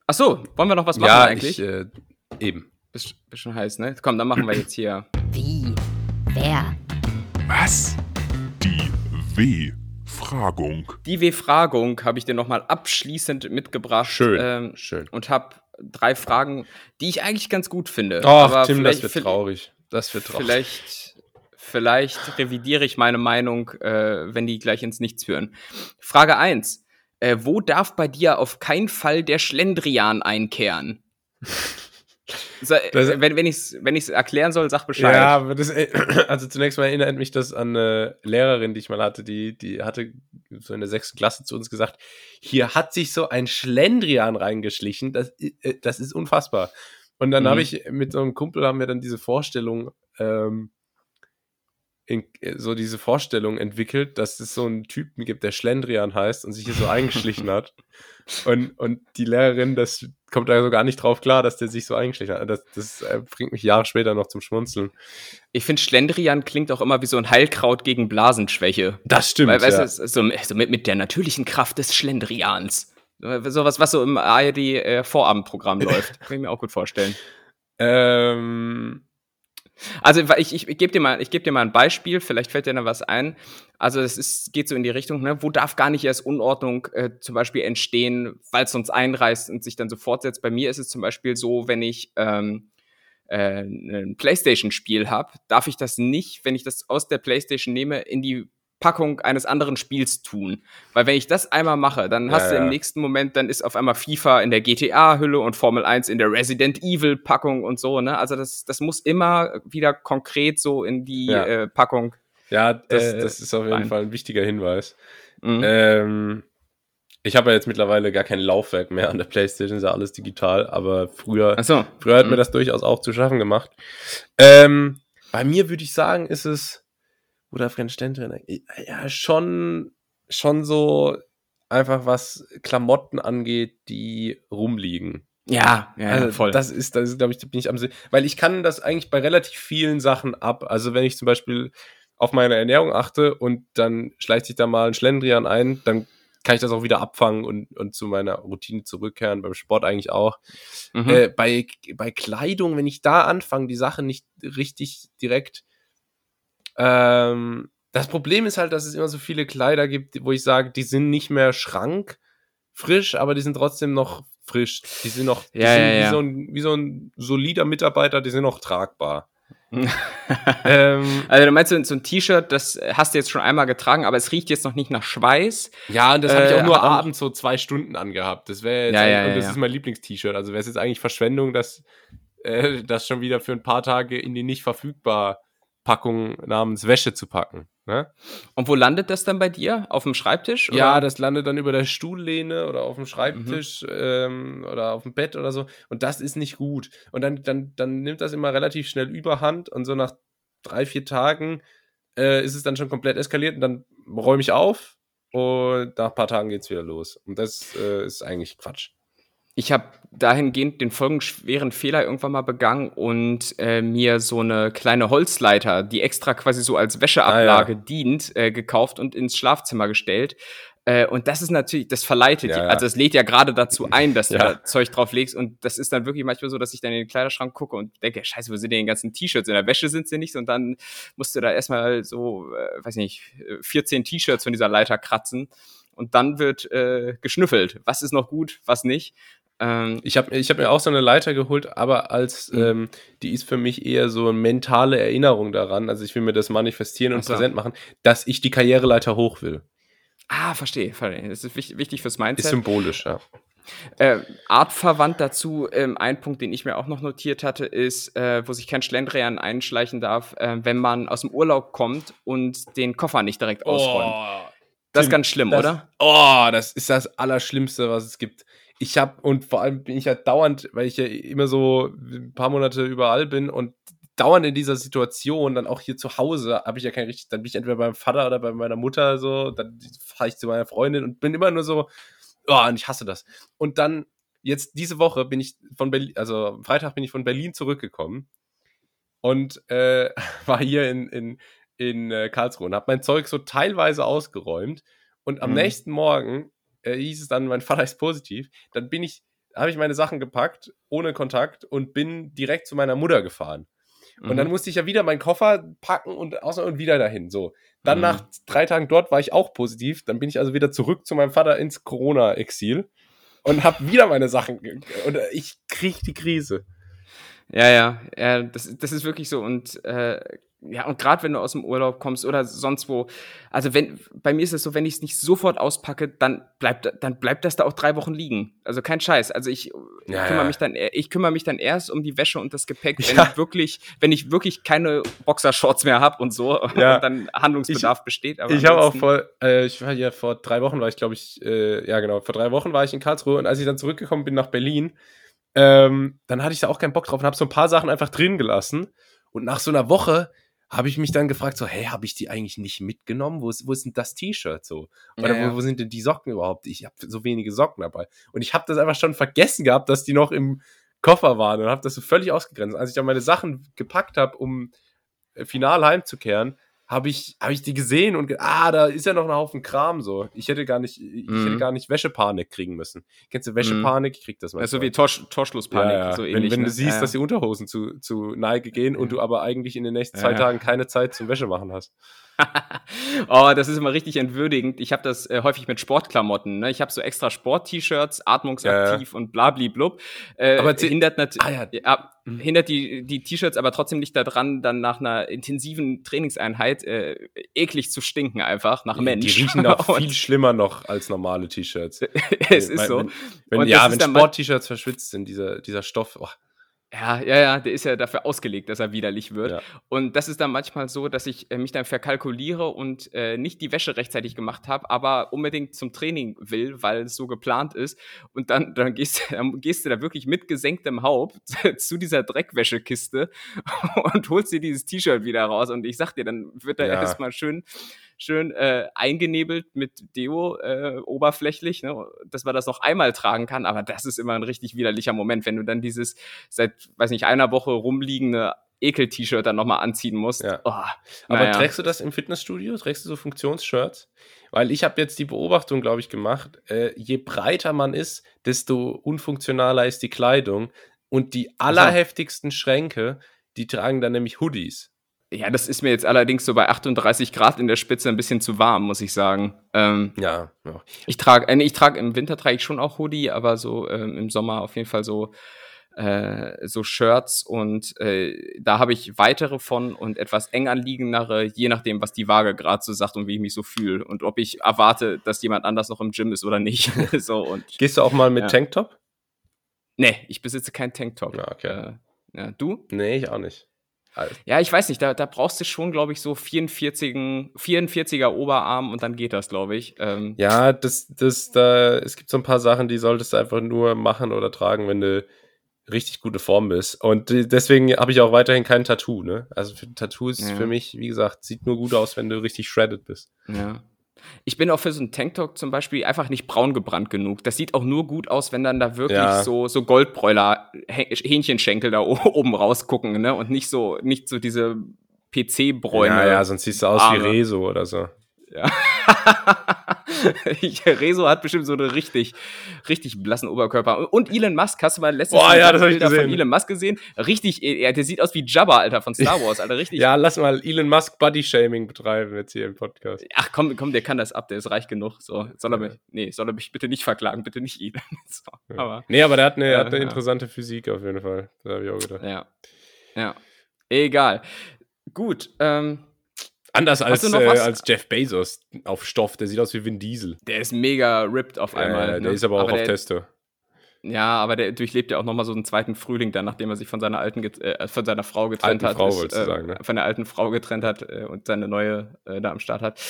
Ach so, wollen wir noch was machen ja, eigentlich? Ich, äh, eben. Bist, bist schon heiß, ne? Komm, dann machen wir jetzt hier. Wie? Wer? Was? Die W-Fragung. Die W-Fragung habe ich dir nochmal abschließend mitgebracht. Schön. Ähm, schön. Und habe drei Fragen, die ich eigentlich ganz gut finde. Ach, Aber Tim, das wird traurig. Das wird traurig. Vielleicht, vielleicht revidiere ich meine Meinung, äh, wenn die gleich ins Nichts führen. Frage 1. Äh, wo darf bei dir auf keinen Fall der Schlendrian einkehren? So, das, wenn wenn ich es wenn erklären soll, sag Bescheid. Ja, das, äh, also zunächst mal erinnert mich das an eine Lehrerin, die ich mal hatte, die, die hatte so in der sechsten Klasse zu uns gesagt, hier hat sich so ein Schlendrian reingeschlichen, das, äh, das ist unfassbar. Und dann mhm. habe ich mit so einem Kumpel haben wir dann diese Vorstellung ähm, in, so diese Vorstellung entwickelt, dass es so einen Typen gibt, der Schlendrian heißt und sich hier so eingeschlichen hat. Und, und die Lehrerin, das kommt da so gar nicht drauf klar, dass der sich so eingeschlichen hat. Das, das äh, bringt mich Jahre später noch zum Schmunzeln. Ich finde, Schlendrian klingt auch immer wie so ein Heilkraut gegen Blasenschwäche. Das stimmt. Weil, weißt ja. du, so, so mit, mit der natürlichen Kraft des Schlendrians. Sowas, was so im ARD-Vorabendprogramm äh, läuft. Kann ich mir auch gut vorstellen. Ähm also ich, ich, ich gebe dir, mal, ich geb dir mal ein Beispiel, vielleicht fällt dir da was ein. Also es ist, geht so in die Richtung, ne, wo darf gar nicht erst Unordnung äh, zum Beispiel entstehen, weil es uns einreißt und sich dann so fortsetzt. Bei mir ist es zum Beispiel so, wenn ich ähm, äh, ein Playstation-Spiel habe, darf ich das nicht, wenn ich das aus der Playstation nehme, in die Packung eines anderen Spiels tun. Weil wenn ich das einmal mache, dann hast ja, du im nächsten Moment, dann ist auf einmal FIFA in der GTA-Hülle und Formel 1 in der Resident Evil-Packung und so, ne? Also das, das muss immer wieder konkret so in die ja. äh, Packung. Ja, das, äh, das ist auf jeden rein. Fall ein wichtiger Hinweis. Mhm. Ähm, ich habe ja jetzt mittlerweile gar kein Laufwerk mehr an der Playstation, ist ja alles digital, aber früher, so. früher hat mhm. mir das durchaus auch zu schaffen gemacht. Ähm, bei mir würde ich sagen, ist es oder Fremdständlerin, ja, schon, schon so einfach was Klamotten angeht, die rumliegen. Ja, ja, also voll. Das ist, das ist, glaube ich, bin ich am Sinn. Weil ich kann das eigentlich bei relativ vielen Sachen ab. Also wenn ich zum Beispiel auf meine Ernährung achte und dann schleicht sich da mal ein Schlendrian ein, dann kann ich das auch wieder abfangen und, und zu meiner Routine zurückkehren, beim Sport eigentlich auch. Mhm. Äh, bei, bei Kleidung, wenn ich da anfange, die Sache nicht richtig direkt ähm, das Problem ist halt, dass es immer so viele Kleider gibt, wo ich sage, die sind nicht mehr schrankfrisch, aber die sind trotzdem noch frisch. Die sind noch die ja, sind ja, wie, ja. So ein, wie so ein solider Mitarbeiter, die sind noch tragbar. ähm, also du meinst so ein T-Shirt, das hast du jetzt schon einmal getragen, aber es riecht jetzt noch nicht nach Schweiß. Ja, und das äh, habe ich auch nur abends so zwei Stunden angehabt. Das wäre ja, ja, und das ja. ist mein Lieblings-T-Shirt. Also wäre es jetzt eigentlich Verschwendung, dass äh, das schon wieder für ein paar Tage in die nicht verfügbar Packung namens Wäsche zu packen. Ne? Und wo landet das dann bei dir? Auf dem Schreibtisch? Oder? Ja, das landet dann über der Stuhllehne oder auf dem Schreibtisch mhm. ähm, oder auf dem Bett oder so. Und das ist nicht gut. Und dann, dann, dann nimmt das immer relativ schnell überhand und so nach drei, vier Tagen äh, ist es dann schon komplett eskaliert und dann räume ich auf und nach ein paar Tagen geht es wieder los. Und das äh, ist eigentlich Quatsch. Ich habe dahingehend den folgenschweren Fehler irgendwann mal begangen und äh, mir so eine kleine Holzleiter, die extra quasi so als Wäscheablage Ah, ja. dient, äh, gekauft und ins Schlafzimmer gestellt. Äh, und das ist natürlich, das verleitet, Ja, ja, also es lädt ja gerade dazu ein, dass du da Zeug drauf legst. Und das ist dann wirklich manchmal so, dass ich dann in den Kleiderschrank gucke und denke, scheiße, wo sind denn die ganzen T-Shirts? In der Wäsche sind sie nicht. Und dann musst du da erstmal so, äh, weiß nicht, äh, 14 T-Shirts von dieser Leiter kratzen. Und dann wird äh, geschnüffelt. Was ist noch gut, was nicht. Ähm, Ich habe ich hab mir auch so eine Leiter geholt, aber als Mhm. ähm, die ist für mich eher so eine mentale Erinnerung daran. Also ich will mir das manifestieren und so. präsent machen, dass ich die Karriereleiter hoch will. ah, verstehe, verstehe. Das ist wichtig, fürs Ist Mindset. symbolisch, ja. Äh, artverwandt dazu, ähm, ein Punkt, den ich mir auch noch notiert hatte, ist, äh, wo sich kein Schlendrian einschleichen darf, äh, wenn man aus dem Urlaub kommt und den Koffer nicht direkt ausräumt. das ist ganz schlimm, das, oder? Oh, das ist das Allerschlimmste, was es gibt. Ich habe, und vor allem bin ich ja dauernd, weil ich ja immer so ein paar Monate überall bin und dauernd in dieser Situation, dann auch hier zu Hause, habe ich ja kein richtig, dann bin ich entweder beim Vater oder bei meiner Mutter so, dann fahre ich zu meiner Freundin und bin immer nur so, oh, und ich hasse das. Und dann, jetzt diese Woche bin ich von Berlin, also Freitag bin ich von Berlin zurückgekommen und äh, war hier in, in, in äh, Karlsruhe und habe mein Zeug so teilweise ausgeräumt. Und am Mhm. nächsten Morgen äh, hieß es dann, mein Vater ist positiv. Dann bin ich, habe ich meine Sachen gepackt, ohne Kontakt und bin direkt zu meiner Mutter gefahren. Und Mhm. dann musste ich ja wieder meinen Koffer packen und außer und wieder dahin. So. Dann Mhm. nach drei Tagen dort war ich auch positiv. Dann bin ich also wieder zurück zu meinem Vater ins Corona-Exil und habe wieder meine Sachen. Und äh, ich krieg die Krise. Ja, ja, ja das, das ist wirklich so. Und äh, ja, und gerade wenn du aus dem Urlaub kommst oder sonst wo, also wenn, bei mir ist es so, wenn ich es nicht sofort auspacke, dann bleibt, dann bleibt das da auch drei Wochen liegen. Also kein Scheiß. Also ich Ja, kümmere ja. mich dann, ich kümmere mich dann erst um die Wäsche und das Gepäck, wenn Ja. ich wirklich, wenn ich wirklich keine Boxershorts mehr habe und so Ja. und dann Handlungsbedarf besteht. Aber ich habe auch vor, äh, ich war ja vor drei Wochen, war ich glaube ich, äh, ja genau, vor drei Wochen war ich in Karlsruhe und als ich dann zurückgekommen bin nach Berlin, ähm, dann hatte ich da auch keinen Bock drauf und habe so ein paar Sachen einfach drin gelassen. Und nach so einer Woche habe ich mich dann gefragt, so, hey, habe ich die eigentlich nicht mitgenommen? Wo ist, wo ist denn das T-Shirt so? Oder Ja, ja. Wo, wo sind denn die Socken überhaupt? Ich habe so wenige Socken dabei. Und ich habe das einfach schon vergessen gehabt, dass die noch im Koffer waren und habe das so völlig ausgegrenzt. Als ich dann meine Sachen gepackt habe, um äh, final heimzukehren, habe ich, hab ich die gesehen und ge ah, da ist ja noch ein Haufen Kram so. Ich hätte gar nicht, ich Mhm. hätte gar nicht Wäschepanik kriegen müssen. Kennst du Wäschepanik? Ich krieg das mal. Ja, so wie Torsch, Torschlusspanik, ja, ja. so wenn, ähnlich. wenn ne? du siehst, ja, dass die Unterhosen zu, zu Neige gehen und du aber eigentlich in den nächsten zwei. Tagen keine Zeit zum Wäsche machen hast. Oh, das ist immer richtig entwürdigend. Ich habe das äh, häufig mit Sportklamotten. Ne? Ich habe so extra Sport-T-Shirts, atmungsaktiv und blablablub. Äh, Aber hindert natürlich. Ah, ja. Ja, hindert die, die T-Shirts aber trotzdem nicht daran, dann nach einer intensiven Trainingseinheit äh, eklig zu stinken einfach nach Mensch. Die riechen Und viel schlimmer noch als normale T-Shirts. es ist so. Wenn, wenn, ja, wenn Sport-T-Shirts verschwitzt sind, dieser, dieser Stoff. Oh, Ja, ja, ja, der ist ja dafür ausgelegt, dass er widerlich wird. Ja. Und das ist dann manchmal so, dass ich äh, mich dann verkalkuliere und äh, nicht die Wäsche rechtzeitig gemacht habe, aber unbedingt zum Training will, weil es so geplant ist. Und dann, dann, gehst, dann gehst du da wirklich mit gesenktem Haupt zu dieser Dreckwäschekiste und holst dir dieses T-Shirt wieder raus. Und ich sag dir, dann wird da Ja. erstmal schön schön äh, eingenebelt mit Deo äh, oberflächlich, ne, dass man das noch einmal tragen kann, aber das ist immer ein richtig widerlicher Moment, wenn du dann dieses seit, weiß nicht, einer Woche rumliegende Ekel-T-Shirt dann nochmal anziehen musst. Ja. Oh, Aber naja. trägst du das im Fitnessstudio? Trägst du so Funktionsshirts? Weil ich habe jetzt die Beobachtung, glaube ich, gemacht, äh, je breiter man ist, desto unfunktionaler ist die Kleidung. Und die allerheftigsten Schränke, die tragen dann nämlich Hoodies. Ja, das ist mir jetzt allerdings so bei 38 Grad in der Spitze ein bisschen zu warm, muss ich sagen. Ähm, Ja, ja. ich trage, äh, ich trage im Winter trage ich schon auch Hoodie, aber so ähm, im Sommer auf jeden Fall so äh, so Shirts und äh, da habe ich weitere von und etwas eng anliegendere, je nachdem, was die Waage gerade so sagt und wie ich mich so fühle und ob ich erwarte, dass jemand anders noch im Gym ist oder nicht. so und Gehst du auch mal mit Ja. Tanktop? nee, ich besitze keinen Tanktop. Ja, okay. Äh, ja, du? Nee, ich auch nicht. Also, Ja, ich weiß nicht, da, da brauchst du schon, glaube ich, so 44, 44er Oberarm und dann geht das, glaube ich. Ähm, Ja, das, das, da, es gibt so ein paar Sachen, die solltest du einfach nur machen oder tragen, wenn du richtig gute Form bist. Und deswegen habe ich auch weiterhin kein Tattoo, ne? Also für Tattoo ist Ja. für mich, wie gesagt, sieht nur gut aus, wenn du richtig shredded bist. Ja. Ich bin auch für so einen Tanktop zum Beispiel einfach nicht braun gebrannt genug. Das sieht auch nur gut aus, wenn dann da wirklich Ja. so, so Goldbräuler, Hä- Hähnchenschenkel da oben rausgucken, ne? Und nicht so, nicht so diese PC-Bräune. Ja, ja, sonst siehst du aus wie Arme. Rezo oder so. Ich- Rezo hat bestimmt so einen richtig, richtig blassen Oberkörper. Und Elon Musk, hast du mal letztens Boah, ja, das hab ich Bilder von gesehen. Elon Musk gesehen? Richtig, er, der sieht aus wie Jabba, Alter, von Star Wars, Alter, richtig. Ja, lass mal Elon Musk Body-Shaming betreiben jetzt hier im Podcast. Ach komm, komm, der kann das ab, der ist reich genug. So, soll er mich, nee, soll er mich bitte nicht verklagen, bitte nicht Elon. So, aber, Nee, aber der hat eine, Ja, hat eine ja. interessante Physik auf jeden Fall. Da habe ich auch gedacht. ja. Ja. Egal. Gut, ähm, Anders als, äh, als Jeff Bezos auf Stoff. Der sieht aus wie Vin Diesel. der ist mega ripped auf einmal. äh, der ne? ist aber auch auf der, Testo. Ja, aber der durchlebt ja auch nochmal so einen zweiten Frühling dann, nachdem er sich von seiner alten, äh, von seiner Frau getrennt Alten hat. Frau ist, du sagen, ne? Von der alten Frau getrennt hat äh, und seine neue äh, da am Start hat.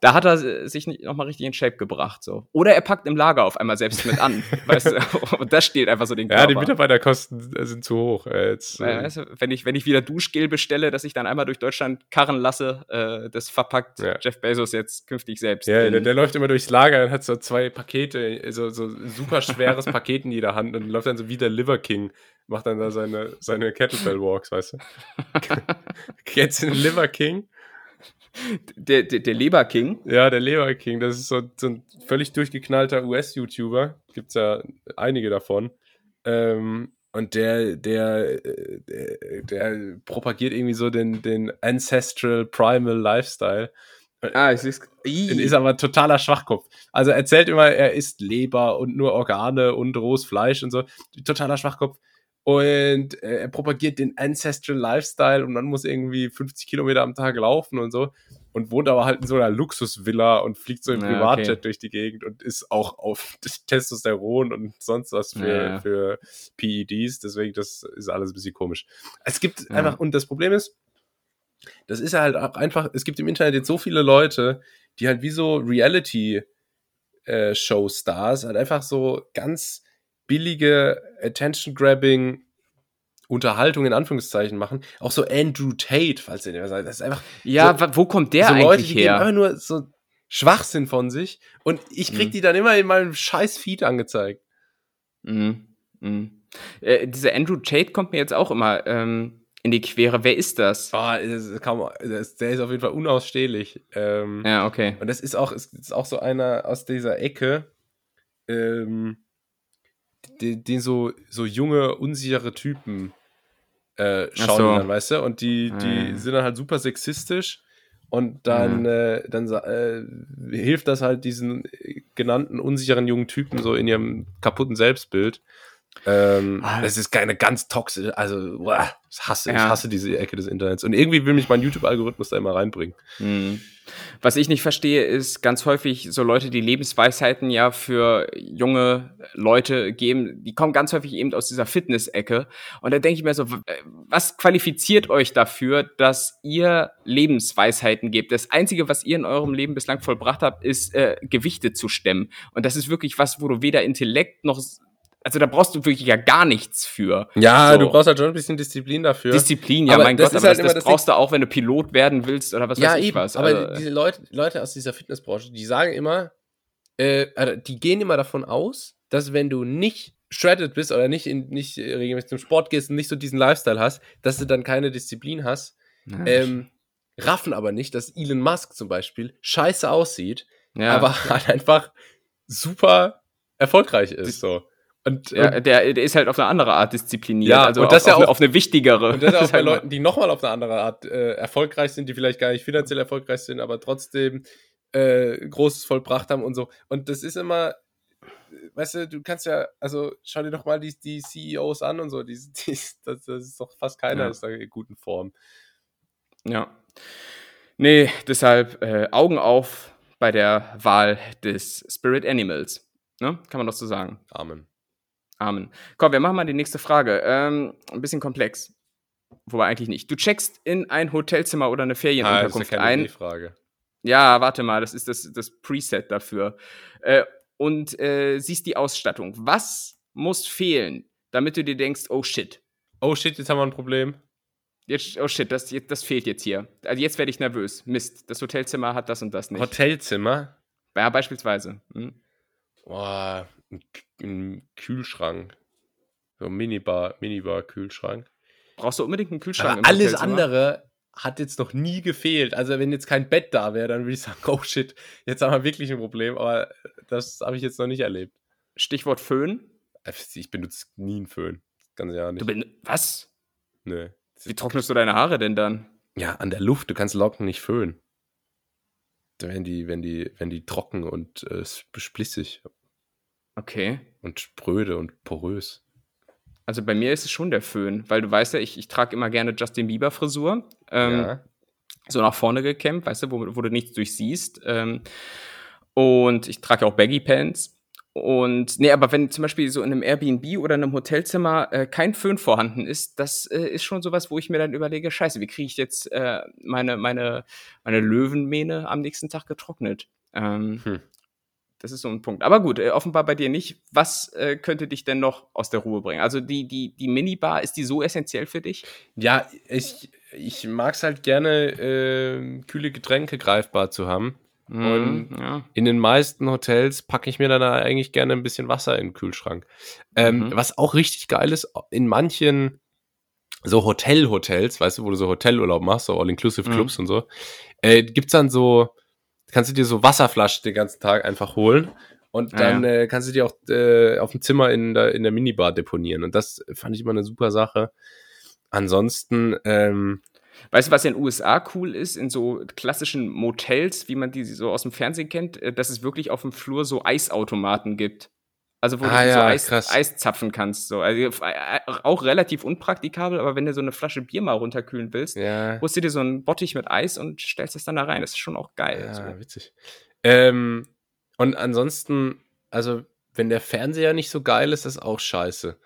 Da hat er äh, sich nochmal richtig in Shape gebracht, so. Oder er packt im Lager auf einmal selbst mit an, weißt du? Und das steht einfach so den Ja, die Körper. Mitarbeiterkosten äh, sind zu hoch. Äh, jetzt, äh, weißt du, wenn ich, wenn ich wieder Duschgel bestelle, dass ich dann einmal durch Deutschland karren lasse, äh, das verpackt Ja. Jeff Bezos jetzt künftig selbst. ja, in- der, der läuft immer durchs Lager und hat so zwei Pakete, so, so super schweres Paket in jeder Hand und läuft dann so wie der Liver King, macht dann da seine, seine Kettlebell Walks, weißt du? Kennst du den Liver King? Der, der, der Leberking. Ja, der Lever King, das ist so, so ein völlig durchgeknallter US-YouTuber. Gibt's ja einige davon. Ähm, und der, der, äh, der, der propagiert irgendwie so den, den Ancestral Primal Lifestyle. Ah, ich seh's. Und ist aber totaler Schwachkopf. Also er erzählt immer, er isst Leber und nur Organe und rohes Fleisch und so. Totaler Schwachkopf. Und äh, er propagiert den Ancestral Lifestyle und man muss irgendwie 50 Kilometer am Tag laufen und so. Und wohnt aber halt in so einer Luxusvilla und fliegt so im Ja, Privatjet okay. durch die Gegend und ist auch auf Testosteron und sonst was für, Ja, für PEDs. Deswegen, das ist alles ein bisschen komisch. Es gibt Ja. einfach, und das Problem ist, das ist ja halt auch einfach, es gibt im Internet jetzt so viele Leute, die halt wie so Reality-Show-Stars halt einfach so ganz billige Attention-Grabbing Unterhaltung in Anführungszeichen machen. Auch so Andrew Tate, falls ihr was sagt. Das ist einfach Ja, so, wo kommt der so eigentlich Leute, die geben einfach nur so Schwachsinn von sich und ich krieg Mhm. die dann immer in meinem scheiß Feed angezeigt. Mhm. Mhm. Äh, dieser Andrew Tate kommt mir jetzt auch immer ähm, in die Quere. Wer ist das? Ah, das ist kaum, das, der ist auf jeden Fall unausstehlich. Ähm, Ja, okay. Und das ist auch, ist, ist auch so einer aus dieser Ecke, ähm, den, den so, so junge, unsichere Typen äh, schauen so. dann, weißt du? Und die, Ah, die ja. sind dann halt super sexistisch und dann, äh, dann äh, hilft das halt diesen genannten unsicheren jungen Typen so in ihrem kaputten Selbstbild. Ähm, Ah. das ist keine ganz toxische, also boah, ich hasse, ich Ja. hasse diese Ecke des Internets. Und irgendwie will mich mein YouTube-Algorithmus da immer reinbringen. Mhm. Was ich nicht verstehe, ist ganz häufig so Leute, die Lebensweisheiten ja für junge Leute geben, die kommen ganz häufig eben aus dieser Fitness-Ecke. Und da denke ich mir so, äh, was qualifiziert euch dafür, dass ihr Lebensweisheiten gebt? Das Einzige, was ihr in eurem Leben bislang vollbracht habt, ist äh, Gewichte zu stemmen. Und das ist wirklich was, wo du weder Intellekt noch, also da brauchst du wirklich ja gar nichts für. Ja, So. du brauchst halt schon ein bisschen Disziplin dafür. Disziplin, ja, Aber mein das Gott, ist aber halt das, das das brauchst du auch, wenn du Pilot werden willst oder was ja, weiß ich eben. was. aber Also, diese Leute, Leute aus dieser Fitnessbranche, die sagen immer, äh, also die gehen immer davon aus, dass wenn du nicht shredded bist oder nicht, in, nicht äh, regelmäßig zum Sport gehst und nicht so diesen Lifestyle hast, dass du dann keine Disziplin hast. ja, Ähm, raffen aber nicht, dass Elon Musk zum Beispiel scheiße aussieht, ja. aber halt einfach super erfolgreich ist. So. Und, Ja, der, der ist halt auf eine andere Art diszipliniert. Ja, also und das auf, ja auf, auch- auf eine wichtigere. Und das auch ist bei Leuten, die nochmal auf eine andere Art äh, erfolgreich sind, die vielleicht gar nicht finanziell erfolgreich sind, aber trotzdem äh, Großes vollbracht haben und so. Und das ist immer, weißt du, du kannst ja, also schau dir doch mal die, die CEOs an und so, die, die, das, das ist doch fast keiner Ja. ist da in guten Form. Ja. Nee, deshalb äh, Augen auf bei der Wahl des Spirit Animals. Ne? Kann man doch so sagen. Amen. Amen. Komm, wir machen mal die nächste Frage. Ähm, ein bisschen komplex. Wobei eigentlich nicht. Du checkst in ein Hotelzimmer oder eine Ah, das ist Ferienunterkunft ja keine ein. Frage. Ja, warte mal, das ist das, das Preset dafür. Äh, und äh, siehst die Ausstattung. Was muss fehlen, damit du dir denkst, oh shit. Oh shit, jetzt haben wir ein Problem. Jetzt, oh shit, das, das fehlt jetzt hier. Also jetzt werde ich nervös. Mist, das Hotelzimmer hat das und das nicht. Hotelzimmer? Ja, beispielsweise. Hm. Boah, ein, ein Kühlschrank. So ein Minibar, Minibar-Kühlschrank. Brauchst du unbedingt einen Kühlschrank Aber alles andere hat jetzt noch nie gefehlt. Also wenn jetzt kein Bett da wäre, dann würde ich sagen, oh shit, jetzt haben wir wirklich ein Problem. Aber das habe ich jetzt noch nicht erlebt. Stichwort Föhn. Ich benutze nie einen Föhn. Ganz ja nicht. Du bin, was? Nö. Wie trocknest du deine Haare denn dann? Ja, an der Luft. Du kannst Locken nicht föhnen. Werden die, wenn die, wenn die trocken und äh, splissig Okay. und spröde und porös. Also bei mir ist es schon der Föhn, weil du weißt ja, ich, ich trage immer gerne Justin Bieber Frisur. Ähm, ja. So nach vorne gekämmt, weißt du, wo, wo du nichts durchsiehst. Ähm, und ich trage ja auch Baggy Pants. Und nee, aber wenn zum Beispiel so in einem Airbnb oder in einem Hotelzimmer äh, kein Föhn vorhanden ist, das äh, ist schon sowas, wo ich mir dann überlege, scheiße, wie kriege ich jetzt äh, meine, meine, meine Löwenmähne am nächsten Tag getrocknet? Ähm, Hm. Das ist so ein Punkt. Aber gut, äh, offenbar bei dir nicht. Was äh, könnte dich denn noch aus der Ruhe bringen? Also die, die, die Minibar, ist die so essentiell für dich? Ja, ich, ich mag es halt gerne, äh, kühle Getränke greifbar zu haben. Und Mhm, ja. in den meisten Hotels packe ich mir dann eigentlich gerne ein bisschen Wasser in den Kühlschrank. Ähm, Mhm. Was auch richtig geil ist, in manchen so Hotel-Hotels, weißt du, wo du so Hotelurlaub machst, so All-Inclusive-Clubs und so, äh, gibt's dann so, kannst du dir so Wasserflaschen den ganzen Tag einfach holen und Ah, dann ja. äh, kannst du die auch äh, auf dem Zimmer in der, in der Minibar deponieren. Und das fand ich immer eine super Sache. Ansonsten, ähm, Weißt du, was in den USA cool ist, in so klassischen Motels, wie man die so aus dem Fernsehen kennt, äh, dass es wirklich auf dem Flur so Eisautomaten gibt. Also wo Ah du so ja, Eis, krass. Eis zapfen kannst. So. Also, äh, auch relativ unpraktikabel, aber wenn du so eine Flasche Bier mal runterkühlen willst, ja, holst du dir so einen Bottich mit Eis und stellst das dann da rein. Das ist schon auch geil. ja so. witzig. Ähm, und ansonsten, also wenn der Fernseher nicht so geil ist, ist auch scheiße.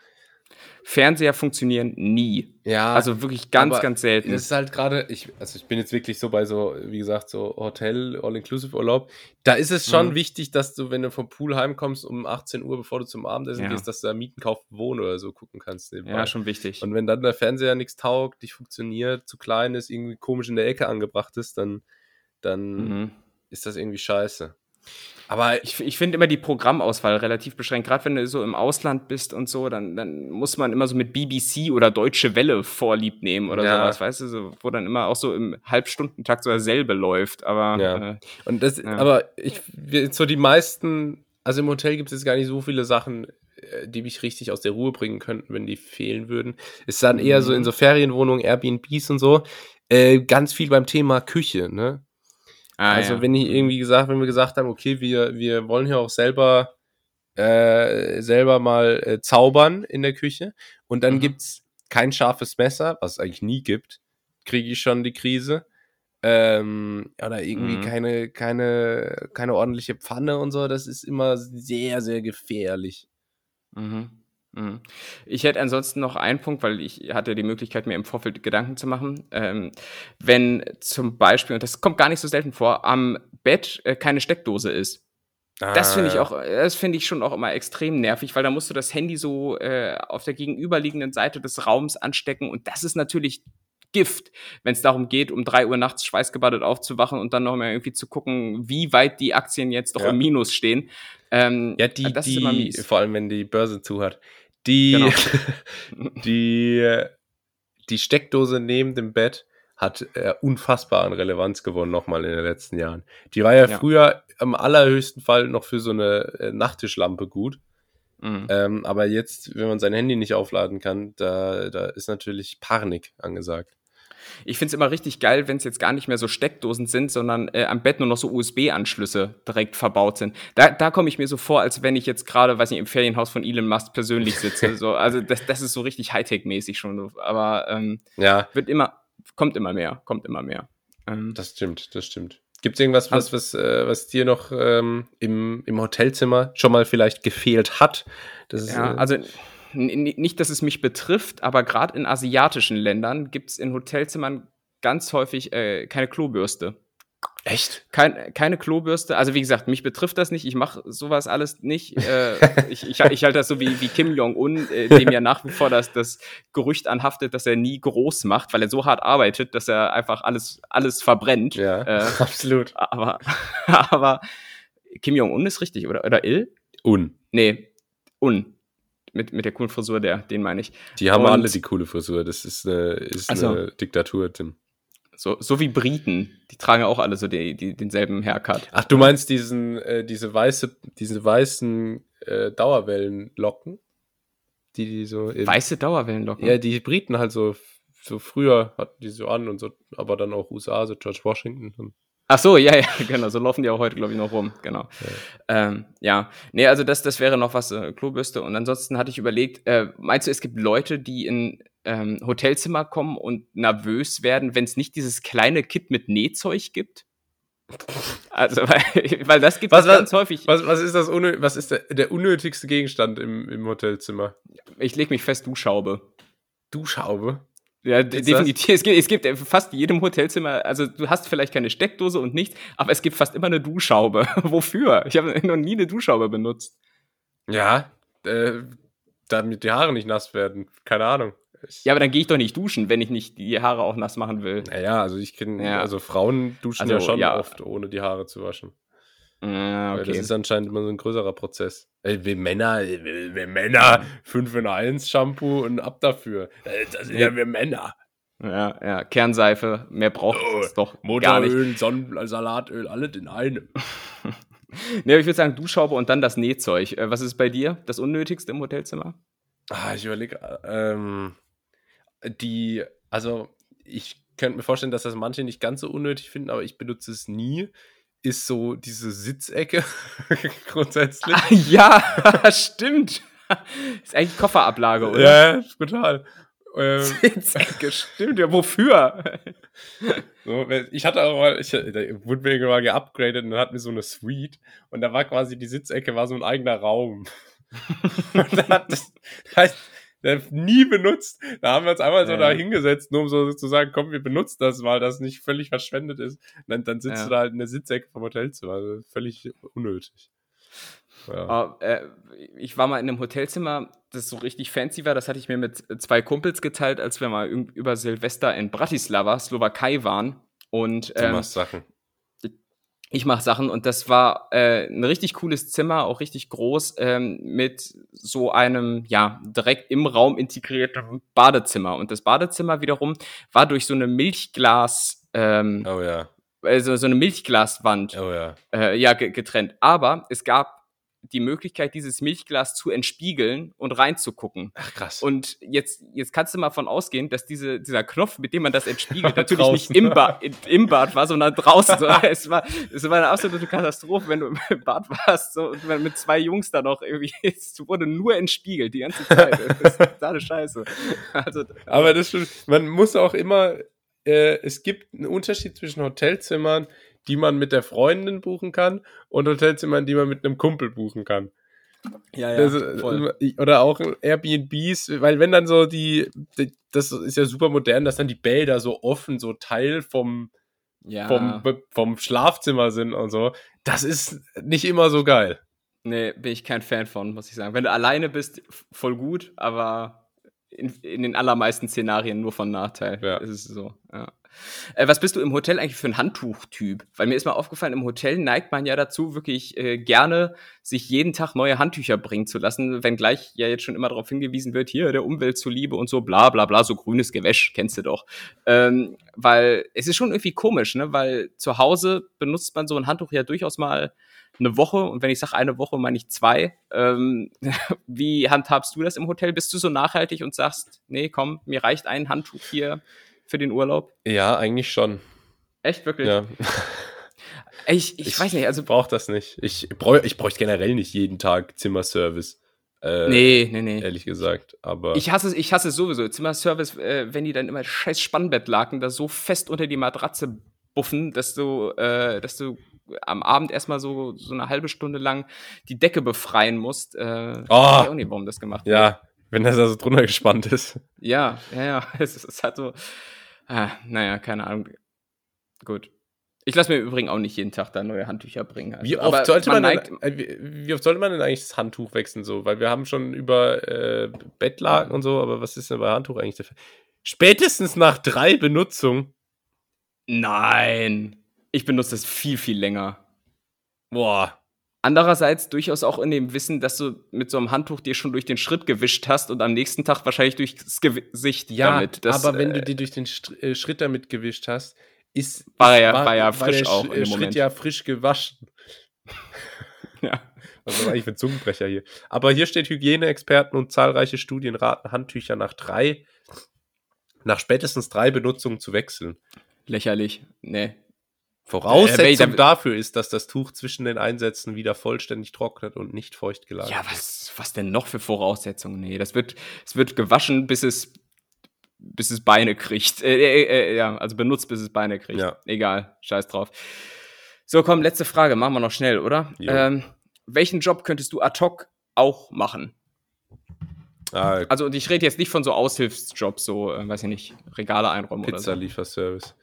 Fernseher funktionieren nie. Ja, Also wirklich ganz, ganz selten. Das ist halt gerade, ich, also ich bin jetzt wirklich so bei so, wie gesagt, so Hotel, All-Inclusive-Urlaub. Da ist es schon Mhm. wichtig, dass du, wenn du vom Pool heimkommst um 18 Uhr, bevor du zum Abendessen Ja. gehst, dass du da Mieten, kaufen, wohnen oder so gucken kannst. nebenbei. ja, schon wichtig. Und wenn dann der Fernseher nichts taugt, nicht funktioniert, zu klein ist, irgendwie komisch in der Ecke angebracht ist, dann, dann mhm. ist das irgendwie scheiße. Aber Ich, ich finde immer die Programmauswahl relativ beschränkt. Gerade wenn du so im Ausland bist und so, dann, dann muss man immer so mit BBC oder Deutsche Welle vorlieb nehmen oder Ja. sowas, weißt du, so, wo dann immer auch so im Halbstundentakt so dasselbe läuft. Aber Ja. äh, Und das, Ja. aber ich, so die meisten, also im Hotel gibt es jetzt gar nicht so viele Sachen, äh, die mich richtig aus der Ruhe bringen könnten, wenn die fehlen würden. Es ist dann eher so in so Ferienwohnungen, Airbnbs und so, äh, ganz viel beim Thema Küche, ne? Ah, also ja. wenn ich irgendwie gesagt, wenn wir gesagt haben, okay, wir, wir wollen hier auch selber, äh, selber mal äh, zaubern in der Küche und dann Mhm. gibt's kein scharfes Messer, was es eigentlich nie gibt, kriege ich schon die Krise. Ähm, oder irgendwie Mhm. keine, keine, keine ordentliche Pfanne und so, das ist immer sehr, sehr gefährlich. Mhm. Mhm. Ich hätte ansonsten noch einen Punkt, weil ich hatte die Möglichkeit, mir im Vorfeld Gedanken zu machen. Ähm, wenn zum Beispiel, und das kommt gar nicht so selten vor, am Bett äh, keine Steckdose ist. Das finde ich Ah, auch, das finde ich schon auch immer extrem nervig, weil da musst du das Handy so äh, auf der gegenüberliegenden Seite des Raums anstecken und das ist natürlich Gift, wenn es darum geht, um drei Uhr nachts schweißgebadet aufzuwachen und dann noch mal irgendwie zu gucken, wie weit die Aktien jetzt doch Ja. im Minus stehen. Ähm, Ja, die, das die, ist immer mies. vor allem wenn die Börse zu hat. Die, Genau. die, die Steckdose neben dem Bett hat äh, unfassbar an Relevanz gewonnen nochmal in den letzten Jahren. Die war ja, Ja. früher am allerhöchsten Fall noch für so eine äh, Nachttischlampe gut. Mhm. Ähm, aber jetzt, wenn man sein Handy nicht aufladen kann, da, da ist natürlich Panik angesagt. Ich finde es immer richtig geil, wenn es jetzt gar nicht mehr so Steckdosen sind, sondern äh, am Bett nur noch so USB-Anschlüsse direkt verbaut sind. Da, da komme ich mir so vor, als wenn ich jetzt gerade, weiß nicht, im Ferienhaus von Elon Musk persönlich sitze. so, also das, das ist so richtig Hightech-mäßig schon. so. Aber ähm, Ja, wird immer, kommt immer mehr, kommt immer mehr. Ähm, das stimmt, das stimmt. Gibt es irgendwas, was, was, äh, was dir noch ähm, im, im Hotelzimmer schon mal vielleicht gefehlt hat? Das ist, Ja, äh, also nicht, dass es mich betrifft, aber gerade in asiatischen Ländern gibt es in Hotelzimmern ganz häufig äh, keine Klobürste. Echt? Kein, keine Klobürste. Also wie gesagt, mich betrifft das nicht. Ich mache sowas alles nicht. Äh, ich, ich, ich halte das so wie, wie Kim Jong-un, äh, dem ja nach wie vor das, das Gerücht anhaftet, dass er nie groß macht, weil er so hart arbeitet, dass er einfach alles, alles verbrennt. Ja, Äh, absolut. aber, aber Kim Jong-un ist richtig, oder? Oder Il? Un. Nee, Un. Mit, mit der coolen Frisur, der, den meine ich. Die haben Und- alle die coole Frisur. Das ist eine, ist Ach so. eine Diktatur, Tim. So, so wie Briten. Die tragen auch alle so die, die, denselben Haircut. Ach, du meinst diesen, äh, diese weiße, diese weißen äh, Dauerwellenlocken? Die, die so. in- Weiße Dauerwellenlocken. Ja, die Briten halt so, so früher hatten die so an und so, aber dann auch USA, so George Washington. Und, Ach so, ja, ja, genau. So laufen die auch heute, glaube ich, noch rum. Genau. Ja, ähm, ja. nee, also das, das wäre noch was, äh, Klobürste. Und ansonsten hatte ich überlegt, äh, meinst du, es gibt Leute, die in ähm, Hotelzimmer kommen und nervös werden, wenn es nicht dieses kleine Kit mit Nähzeug gibt? Also, weil, weil das gibt Was, es ganz häufig. was, was ist das was ist der, der unnötigste Gegenstand im, im Hotelzimmer? Ich lege mich fest, Duschhaube. Duschhaube. Ja, Ist definitiv. Es gibt, es gibt äh, fast jedem Hotelzimmer, also du hast vielleicht keine Steckdose und nichts, aber es gibt fast immer eine Duschhaube. Wofür? Ich habe noch nie eine Duschhaube benutzt. Ja, äh, damit die Haare nicht nass werden. Keine Ahnung. Ja, aber dann gehe ich doch nicht duschen, wenn ich nicht die Haare auch nass machen will. Naja, also ich kenne, Ja. also Frauen duschen Also, ja schon ja. oft, ohne die Haare zu waschen. Ah, Weil okay. das ist anscheinend immer so ein größerer Prozess. Wir Männer, wir, Männer, 5 in 1 Shampoo und ab dafür. Äh, Das sind ja wir Männer. ja, ja, Kernseife, mehr braucht Oh, es doch gar nicht. Motoröl, Sonnen, Salatöl, alles in einem. Aber ich würde sagen Duschhaube und dann das Nähzeug. Äh, Was ist bei dir das Unnötigste im Hotelzimmer? Ah, ich überlege, ähm, die, also ich könnte mir vorstellen, dass das manche nicht ganz so unnötig finden, aber ich benutze es nie, ist so diese Sitzecke grundsätzlich. Ah, ja, stimmt. ist eigentlich Kofferablage, oder? Ja, total. Ähm, Sitzecke, stimmt. Ja, wofür? so, ich hatte auch mal, ich, da wurde mir mal geupgradet und dann hatten wir so eine Suite und da war quasi die Sitzecke war so ein eigener Raum. und dann hat das heißt, der nie benutzt. Da haben wir uns einmal so Ja. da hingesetzt, nur um so zu sagen, komm, wir benutzen das mal, dass es nicht völlig verschwendet ist. Und dann, dann sitzt Ja. du da halt in der Sitzecke vom Hotelzimmer. Also völlig unnötig. Ja. Ah, äh, ich war mal in einem Hotelzimmer, das so richtig fancy war. Das hatte ich mir mit zwei Kumpels geteilt, als wir mal über Silvester in Bratislava, Slowakei waren. Und Du ähm, machst Sachen. Ich mache Sachen und das war äh, ein richtig cooles Zimmer, auch richtig groß, ähm, mit so einem, ja, direkt im Raum integrierten Badezimmer. Und das Badezimmer wiederum war durch so eine Milchglas, ähm, Oh ja. also so eine Milchglaswand Oh ja. äh, ja, ge getrennt. Aber es gab die Möglichkeit, dieses Milchglas zu entspiegeln und reinzugucken. Ach krass. Und jetzt, jetzt kannst du mal von ausgehen, dass diese, dieser Knopf, mit dem man das entspiegelt, natürlich nicht im, ba in, im Bad war, sondern draußen. So, es, war, es war eine absolute Katastrophe, wenn du im Bad warst so, und wenn mit zwei Jungs da noch irgendwie, es wurde nur entspiegelt die ganze Zeit. Das ist totale Scheiße. Also, Aber das stimmt. Man muss auch immer, äh, es gibt einen Unterschied zwischen Hotelzimmern, die man mit der Freundin buchen kann, und Hotelzimmern, die man mit einem Kumpel buchen kann. ja, Das, äh, oder auch Airbnbs, weil wenn dann so die, die, das ist ja super modern, dass dann die Bäder so offen, so Teil vom, ja. vom, vom Schlafzimmer sind und so. Das ist nicht immer so geil. Nee, bin ich kein Fan von, muss ich sagen. Wenn du alleine bist, voll gut, aber in, in den allermeisten Szenarien nur von Nachteil. Ja. Ist es so, ja. Äh, was bist du im Hotel eigentlich für ein Handtuchtyp? Weil mir ist mal aufgefallen, im Hotel neigt man ja dazu, wirklich äh, gerne sich jeden Tag neue Handtücher bringen zu lassen, wenngleich ja jetzt schon immer darauf hingewiesen wird, hier der Umwelt zuliebe und so bla bla bla, so grünes Gewäsch, kennst du doch. Ähm, weil es ist schon irgendwie komisch, ne? Weil zu Hause benutzt man so ein Handtuch ja durchaus mal eine Woche und wenn ich sage eine Woche, meine ich zwei. Ähm, wie handhabst du das im Hotel? Bist du so nachhaltig und sagst, nee, komm, mir reicht ein Handtuch hier für den Urlaub? Ja, eigentlich schon. Echt, wirklich? Ja. Ey, Ich, ich, weiß nicht, also brauche das nicht. Ich bräuchte ich bräuchte generell nicht jeden Tag Zimmerservice. Äh, nee, nee, nee. Ehrlich gesagt. Aber Ich hasse, ich hasse es sowieso. Zimmerservice, äh, wenn die dann immer scheiß Spannbettlaken da so fest unter die Matratze buffen, dass du, äh, dass du am Abend erstmal so, so eine halbe Stunde lang die Decke befreien musst. Äh, Oh. Ich weiß auch nicht, warum das gemacht wird. ja, wenn das also drunter gespannt ist. Ja, ja, ja. Es es hat so. Ah, naja, keine Ahnung. Gut. Ich lasse mir im Übrigen auch nicht jeden Tag da neue Handtücher bringen. Also, Wie aber oft, sollte man, neigt- denn, wie, wie oft sollte man denn eigentlich das Handtuch wechseln so? Weil wir haben schon über äh, Bettlaken und so, aber was ist denn bei Handtuch eigentlich der Fall? Spätestens nach drei Benutzungen. Nein. Ich benutze das viel, viel länger. Boah. Andererseits durchaus auch in dem Wissen, dass du mit so einem Handtuch dir schon durch den Schritt gewischt hast und am nächsten Tag wahrscheinlich durchs Gesicht Ja, damit. Das, aber wenn äh, du dir durch den Str äh, Schritt damit gewischt hast, ist, War ja- war ja frisch der auch Sch- dem äh, Schritt Moment. ja frisch gewaschen. ja. Was ist eigentlich für ein Zungenbrecher hier? Aber hier steht Hygieneexperten und zahlreiche Studien raten Handtücher nach drei, nach spätestens drei Benutzungen zu wechseln. lächerlich. Nee. Voraussetzung Äh, dafür ist, dass das Tuch zwischen den Einsätzen wieder vollständig trocknet und nicht feucht gelagert Ja, was, was denn noch für Voraussetzungen? Nee, das wird, es wird gewaschen, bis es, bis es Beine kriegt. Äh, äh, äh, ja, also benutzt, bis es Beine kriegt. Ja. Egal, scheiß drauf. So, komm, letzte Frage, machen wir noch schnell, oder? Ähm, welchen Job könntest du ad hoc auch machen? Ah, Also, und ich rede jetzt nicht von so Aushilfsjobs, so, äh, weiß ich nicht, Regale einräumen oder so. Pizza-Lieferservice.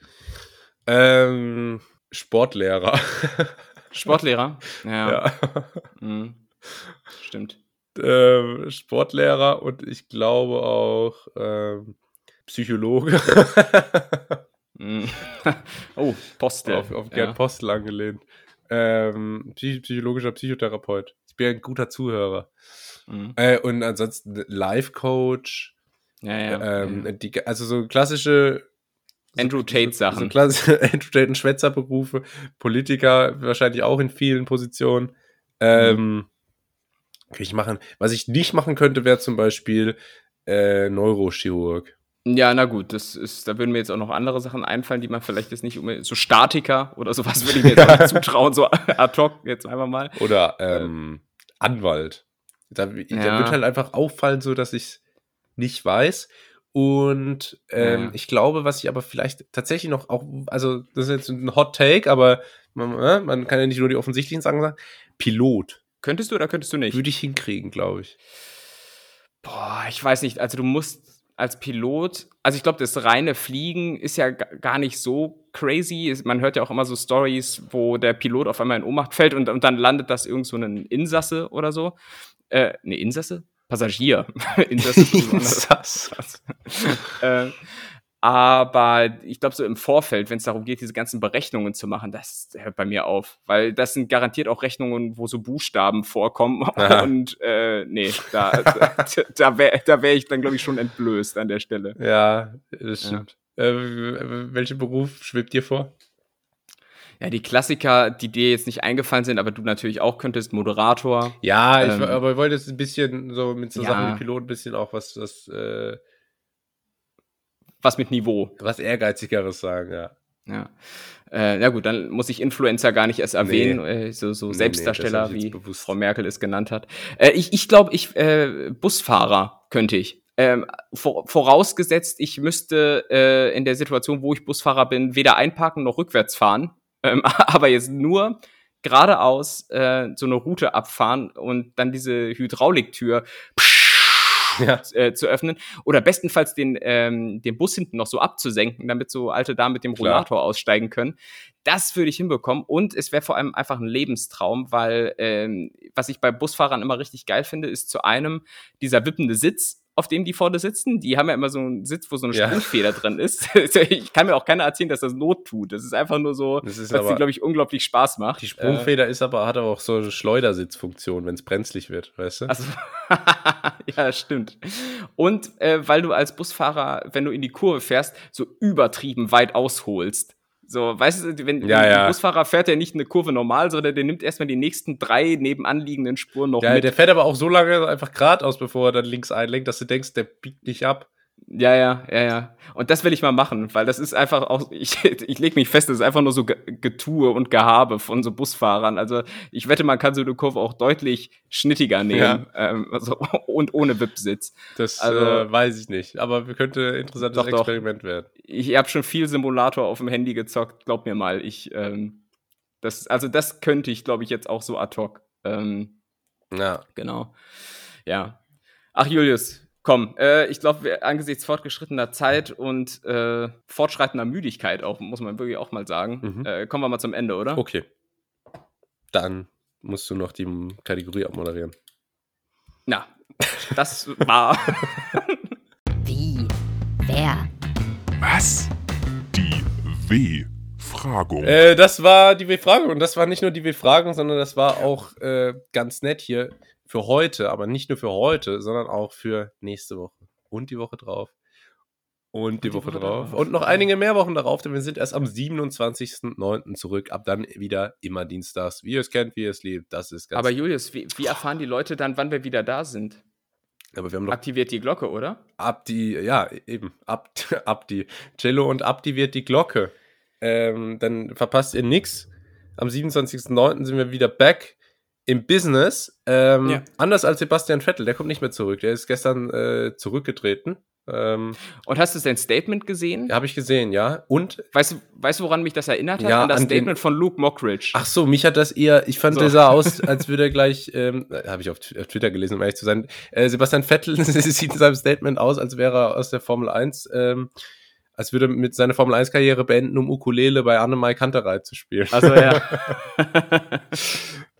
Ähm, Sportlehrer. Sportlehrer? Ja. ja. Mhm. Stimmt. ähm, Sportlehrer und ich glaube auch ähm, Psychologe. Mhm. oh, Postel. auf auf ja. Gerd Postel angelehnt. Ähm, psych psychologischer Psychotherapeut. Ich bin ein guter Zuhörer. Mhm. Äh, und ansonsten Life-Coach. Ja, ja. ähm, ja. die, also so klassische Andrew Tate-Sachen. So klassische Andrew Tate und Schwätzerberufe, Politiker wahrscheinlich auch in vielen Positionen. Ähm, kann ich machen. Was ich nicht machen könnte, wäre zum Beispiel äh, Neurochirurg. Ja, na gut, das ist, da würden mir jetzt auch noch andere Sachen einfallen, die man vielleicht jetzt nicht unbedingt, so Statiker oder sowas würde ich mir jetzt auch nicht zutrauen, so ad hoc jetzt einfach mal. Oder ähm, Anwalt. Da, da Ja. wird halt einfach auffallen, so dass ich es nicht weiß. Und ähm, Ja. ich glaube, was ich aber vielleicht tatsächlich noch auch, also das ist jetzt ein Hot Take, aber man, äh, man kann ja nicht nur die offensichtlichen Sachen sagen. Pilot Könntest du oder könntest du nicht? würde ich hinkriegen, glaube ich. Boah, ich weiß nicht, also du musst als Pilot, also ich glaube, das reine Fliegen ist ja ga- gar nicht so crazy. Man hört ja auch immer so Stories, wo der Pilot auf einmal in Ohnmacht fällt und, und dann landet das irgend so ein Insasse oder so. Äh, ne, Insasse? Passagier. Insasse ist was anderes. Das. äh, aber ich glaube, so im Vorfeld, wenn es darum geht, diese ganzen Berechnungen zu machen, das hört bei mir auf. Weil das sind garantiert auch Rechnungen, wo so Buchstaben vorkommen. Aha. Und äh, nee, da, da, wäre da wär ich dann, glaube ich, schon entblößt an der Stelle. Ja, das Ja. stimmt. Äh, w- welchen Beruf schwebt dir vor? Ja, die Klassiker, die dir jetzt nicht eingefallen sind, aber du natürlich auch könntest, Moderator. Ja, ich, Ähm, aber ich wollte jetzt ein bisschen so mit so ja. Sachen wie Pilot ein bisschen auch was, was, äh, Was mit Niveau. was ehrgeizigeres sagen, ja. Ja. Äh, na gut, dann muss ich Influencer gar nicht erst erwähnen, äh, so, so Nee, nee, Selbstdarsteller, ich jetzt wie. Frau Merkel es genannt hat. Äh, ich ich glaube, ich, äh, Busfahrer könnte ich. Ähm, vor, vorausgesetzt, ich müsste äh, in der Situation, wo ich Busfahrer bin, weder einparken noch rückwärts fahren, ähm, aber jetzt nur geradeaus äh, so eine Route abfahren und dann diese Hydrauliktür Ja. äh, zu öffnen oder bestenfalls den, ähm, den Bus hinten noch so abzusenken, damit so alte Damen mit dem Klar. Rollator aussteigen können. Das würde ich hinbekommen und es wäre vor allem einfach ein Lebenstraum, weil ähm, was ich bei Busfahrern immer richtig geil finde, ist zu einem dieser wippende Sitz, auf dem die vorne sitzen. Die haben ja immer so einen Sitz, wo so eine Ja. Sprungfeder drin ist. ich kann mir auch keiner erzählen, dass das Not tut. Das ist einfach nur so, Das dir, aber- glaube ich, unglaublich Spaß macht. Die Sprungfeder ist aber, hat aber auch so eine Schleudersitzfunktion, wenn es brenzlig wird, weißt du? Also, ja, stimmt. Und äh, weil du als Busfahrer, wenn du in die Kurve fährst, so übertrieben weit ausholst. So, weißt du, wenn Ja, ein ja. Busfahrer fährt ja nicht eine Kurve normal, sondern der nimmt erstmal die nächsten drei nebenan liegenden Spuren noch der, mit. der fährt aber auch so lange einfach geradeaus, bevor er dann links einlenkt, dass du denkst, der biegt nicht ab. Ja, ja, ja, ja. Und das will ich mal machen, weil das ist einfach auch, ich, ich leg mich fest, das ist einfach nur so Ge- Getue und Gehabe von so Busfahrern. Also ich wette, man kann so eine Kurve auch deutlich schnittiger nehmen ähm, also, und ohne Wippsitz. Das Also- äh, weiß ich nicht. Aber wir könnte ein interessantes Doch, doch. Experiment werden. Ich habe schon viel Simulator auf dem Handy gezockt, glaub mir mal. Ich, ähm, das, also das könnte ich, glaube ich, jetzt auch so ad hoc. Ähm, Ja. genau. Ja. Ach, Julius, Komm, äh, ich glaube, angesichts fortgeschrittener Zeit und äh, fortschreitender Müdigkeit auch, muss man wirklich auch mal sagen, Mhm. äh, kommen wir mal zum Ende, oder? Okay. Dann musst du noch die Kategorie abmoderieren. Na, das war. Wie? Wer? Was? Die W-Fragung. Äh, das war die W-Fragung. Und das war nicht nur die W-Fragung, sondern das war auch äh, ganz nett hier für heute. Aber nicht nur für heute, sondern auch für nächste Woche. Und die Woche drauf. Und die, die Woche, Woche drauf. drauf. Und noch einige mehr Wochen darauf, denn wir sind erst am 27.09. zurück. Ab dann wieder immer dienstags. Wie ihr es kennt, wie ihr es liebt. Das ist ganz Aber Julius, wie, wie erfahren die Leute dann, wann wir wieder da sind? Aber wir haben noch Aktiviert die Glocke, oder? ab die, ja, eben, ab, ab die. Cello und abtiviert die Glocke. Ähm, dann verpasst ihr nix. Am 27.09. sind wir wieder back im Business. Ähm, Ja. Anders als Sebastian Vettel, der kommt nicht mehr zurück. Der ist gestern äh, zurückgetreten. Ähm, Und hast du sein Statement gesehen? ja, habe ich gesehen, ja. Und, Weißt, du, weißt du, woran mich das erinnert hat? Ja, an das an den- Statement von Luke Mockridge. ach so, mich hat das eher, ich fand, So. der sah aus, als würde er gleich, ähm, habe ich auf, auf Twitter gelesen, um ehrlich zu sein. Äh, Sebastian Vettel sieht in seinem Statement aus, als wäre er aus der Formel 1, ähm, als würde er mit seiner Formel 1-Karriere beenden, um Ukulele bei Annemai Kanterei zu spielen. Also ja.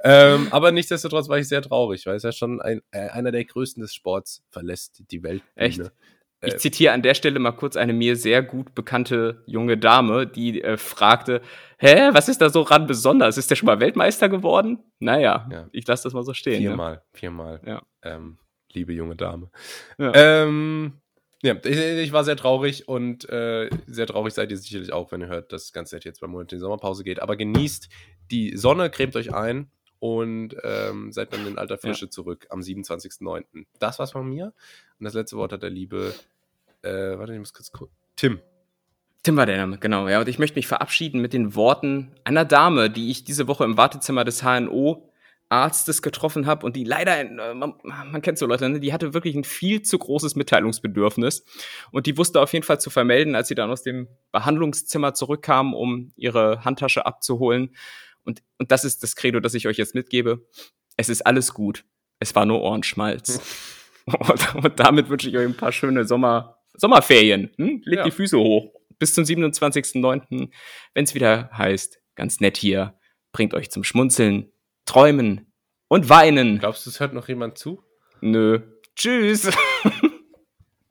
ähm, aber nichtsdestotrotz war ich sehr traurig, weil es ja schon ein, äh, einer der größten des Sports verlässt die Welt. Echt? Äh. Ich zitiere an der Stelle mal kurz eine mir sehr gut bekannte junge Dame, die äh, fragte: Hä, was ist da so ran besonders? Ist der schon mal Weltmeister geworden? Naja, Ja. ich lasse das mal so stehen. Ne? Viermal, viermal. Ja. Ähm, liebe junge Dame. Ja. Ähm, ja, ich, ich war sehr traurig und äh, sehr traurig seid ihr sicherlich auch, wenn ihr hört, dass das Ganze jetzt beim Monat in die Sommerpause geht. Aber genießt die Sonne, cremt euch ein und ähm, seid dann in alter Frische zurück am 27.09. Das war's von mir. Und das letzte Wort hat der liebe, äh, warte, ich muss kurz gucken. Tim. Tim war der Name, genau. Ja, und ich möchte mich verabschieden mit den Worten einer Dame, die ich diese Woche im Wartezimmer des HNO Arztes getroffen habe und die leider, äh, man, man kennt so Leute, ne? die hatte wirklich ein viel zu großes Mitteilungsbedürfnis und die wusste auf jeden Fall zu vermelden, als sie dann aus dem Behandlungszimmer zurückkam, um ihre Handtasche abzuholen. Und, und das ist das Credo, das ich euch jetzt mitgebe. Es ist alles gut. Es war nur Ohrenschmalz. und, und damit wünsche ich euch ein paar schöne Sommer, Sommerferien. Hm? Legt Ja. die Füße hoch. Bis zum 27.09., wenn es wieder heißt, ganz nett hier, bringt euch zum Schmunzeln, Träumen und Weinen. Glaubst du, es hört noch jemand zu? Nö. Tschüss.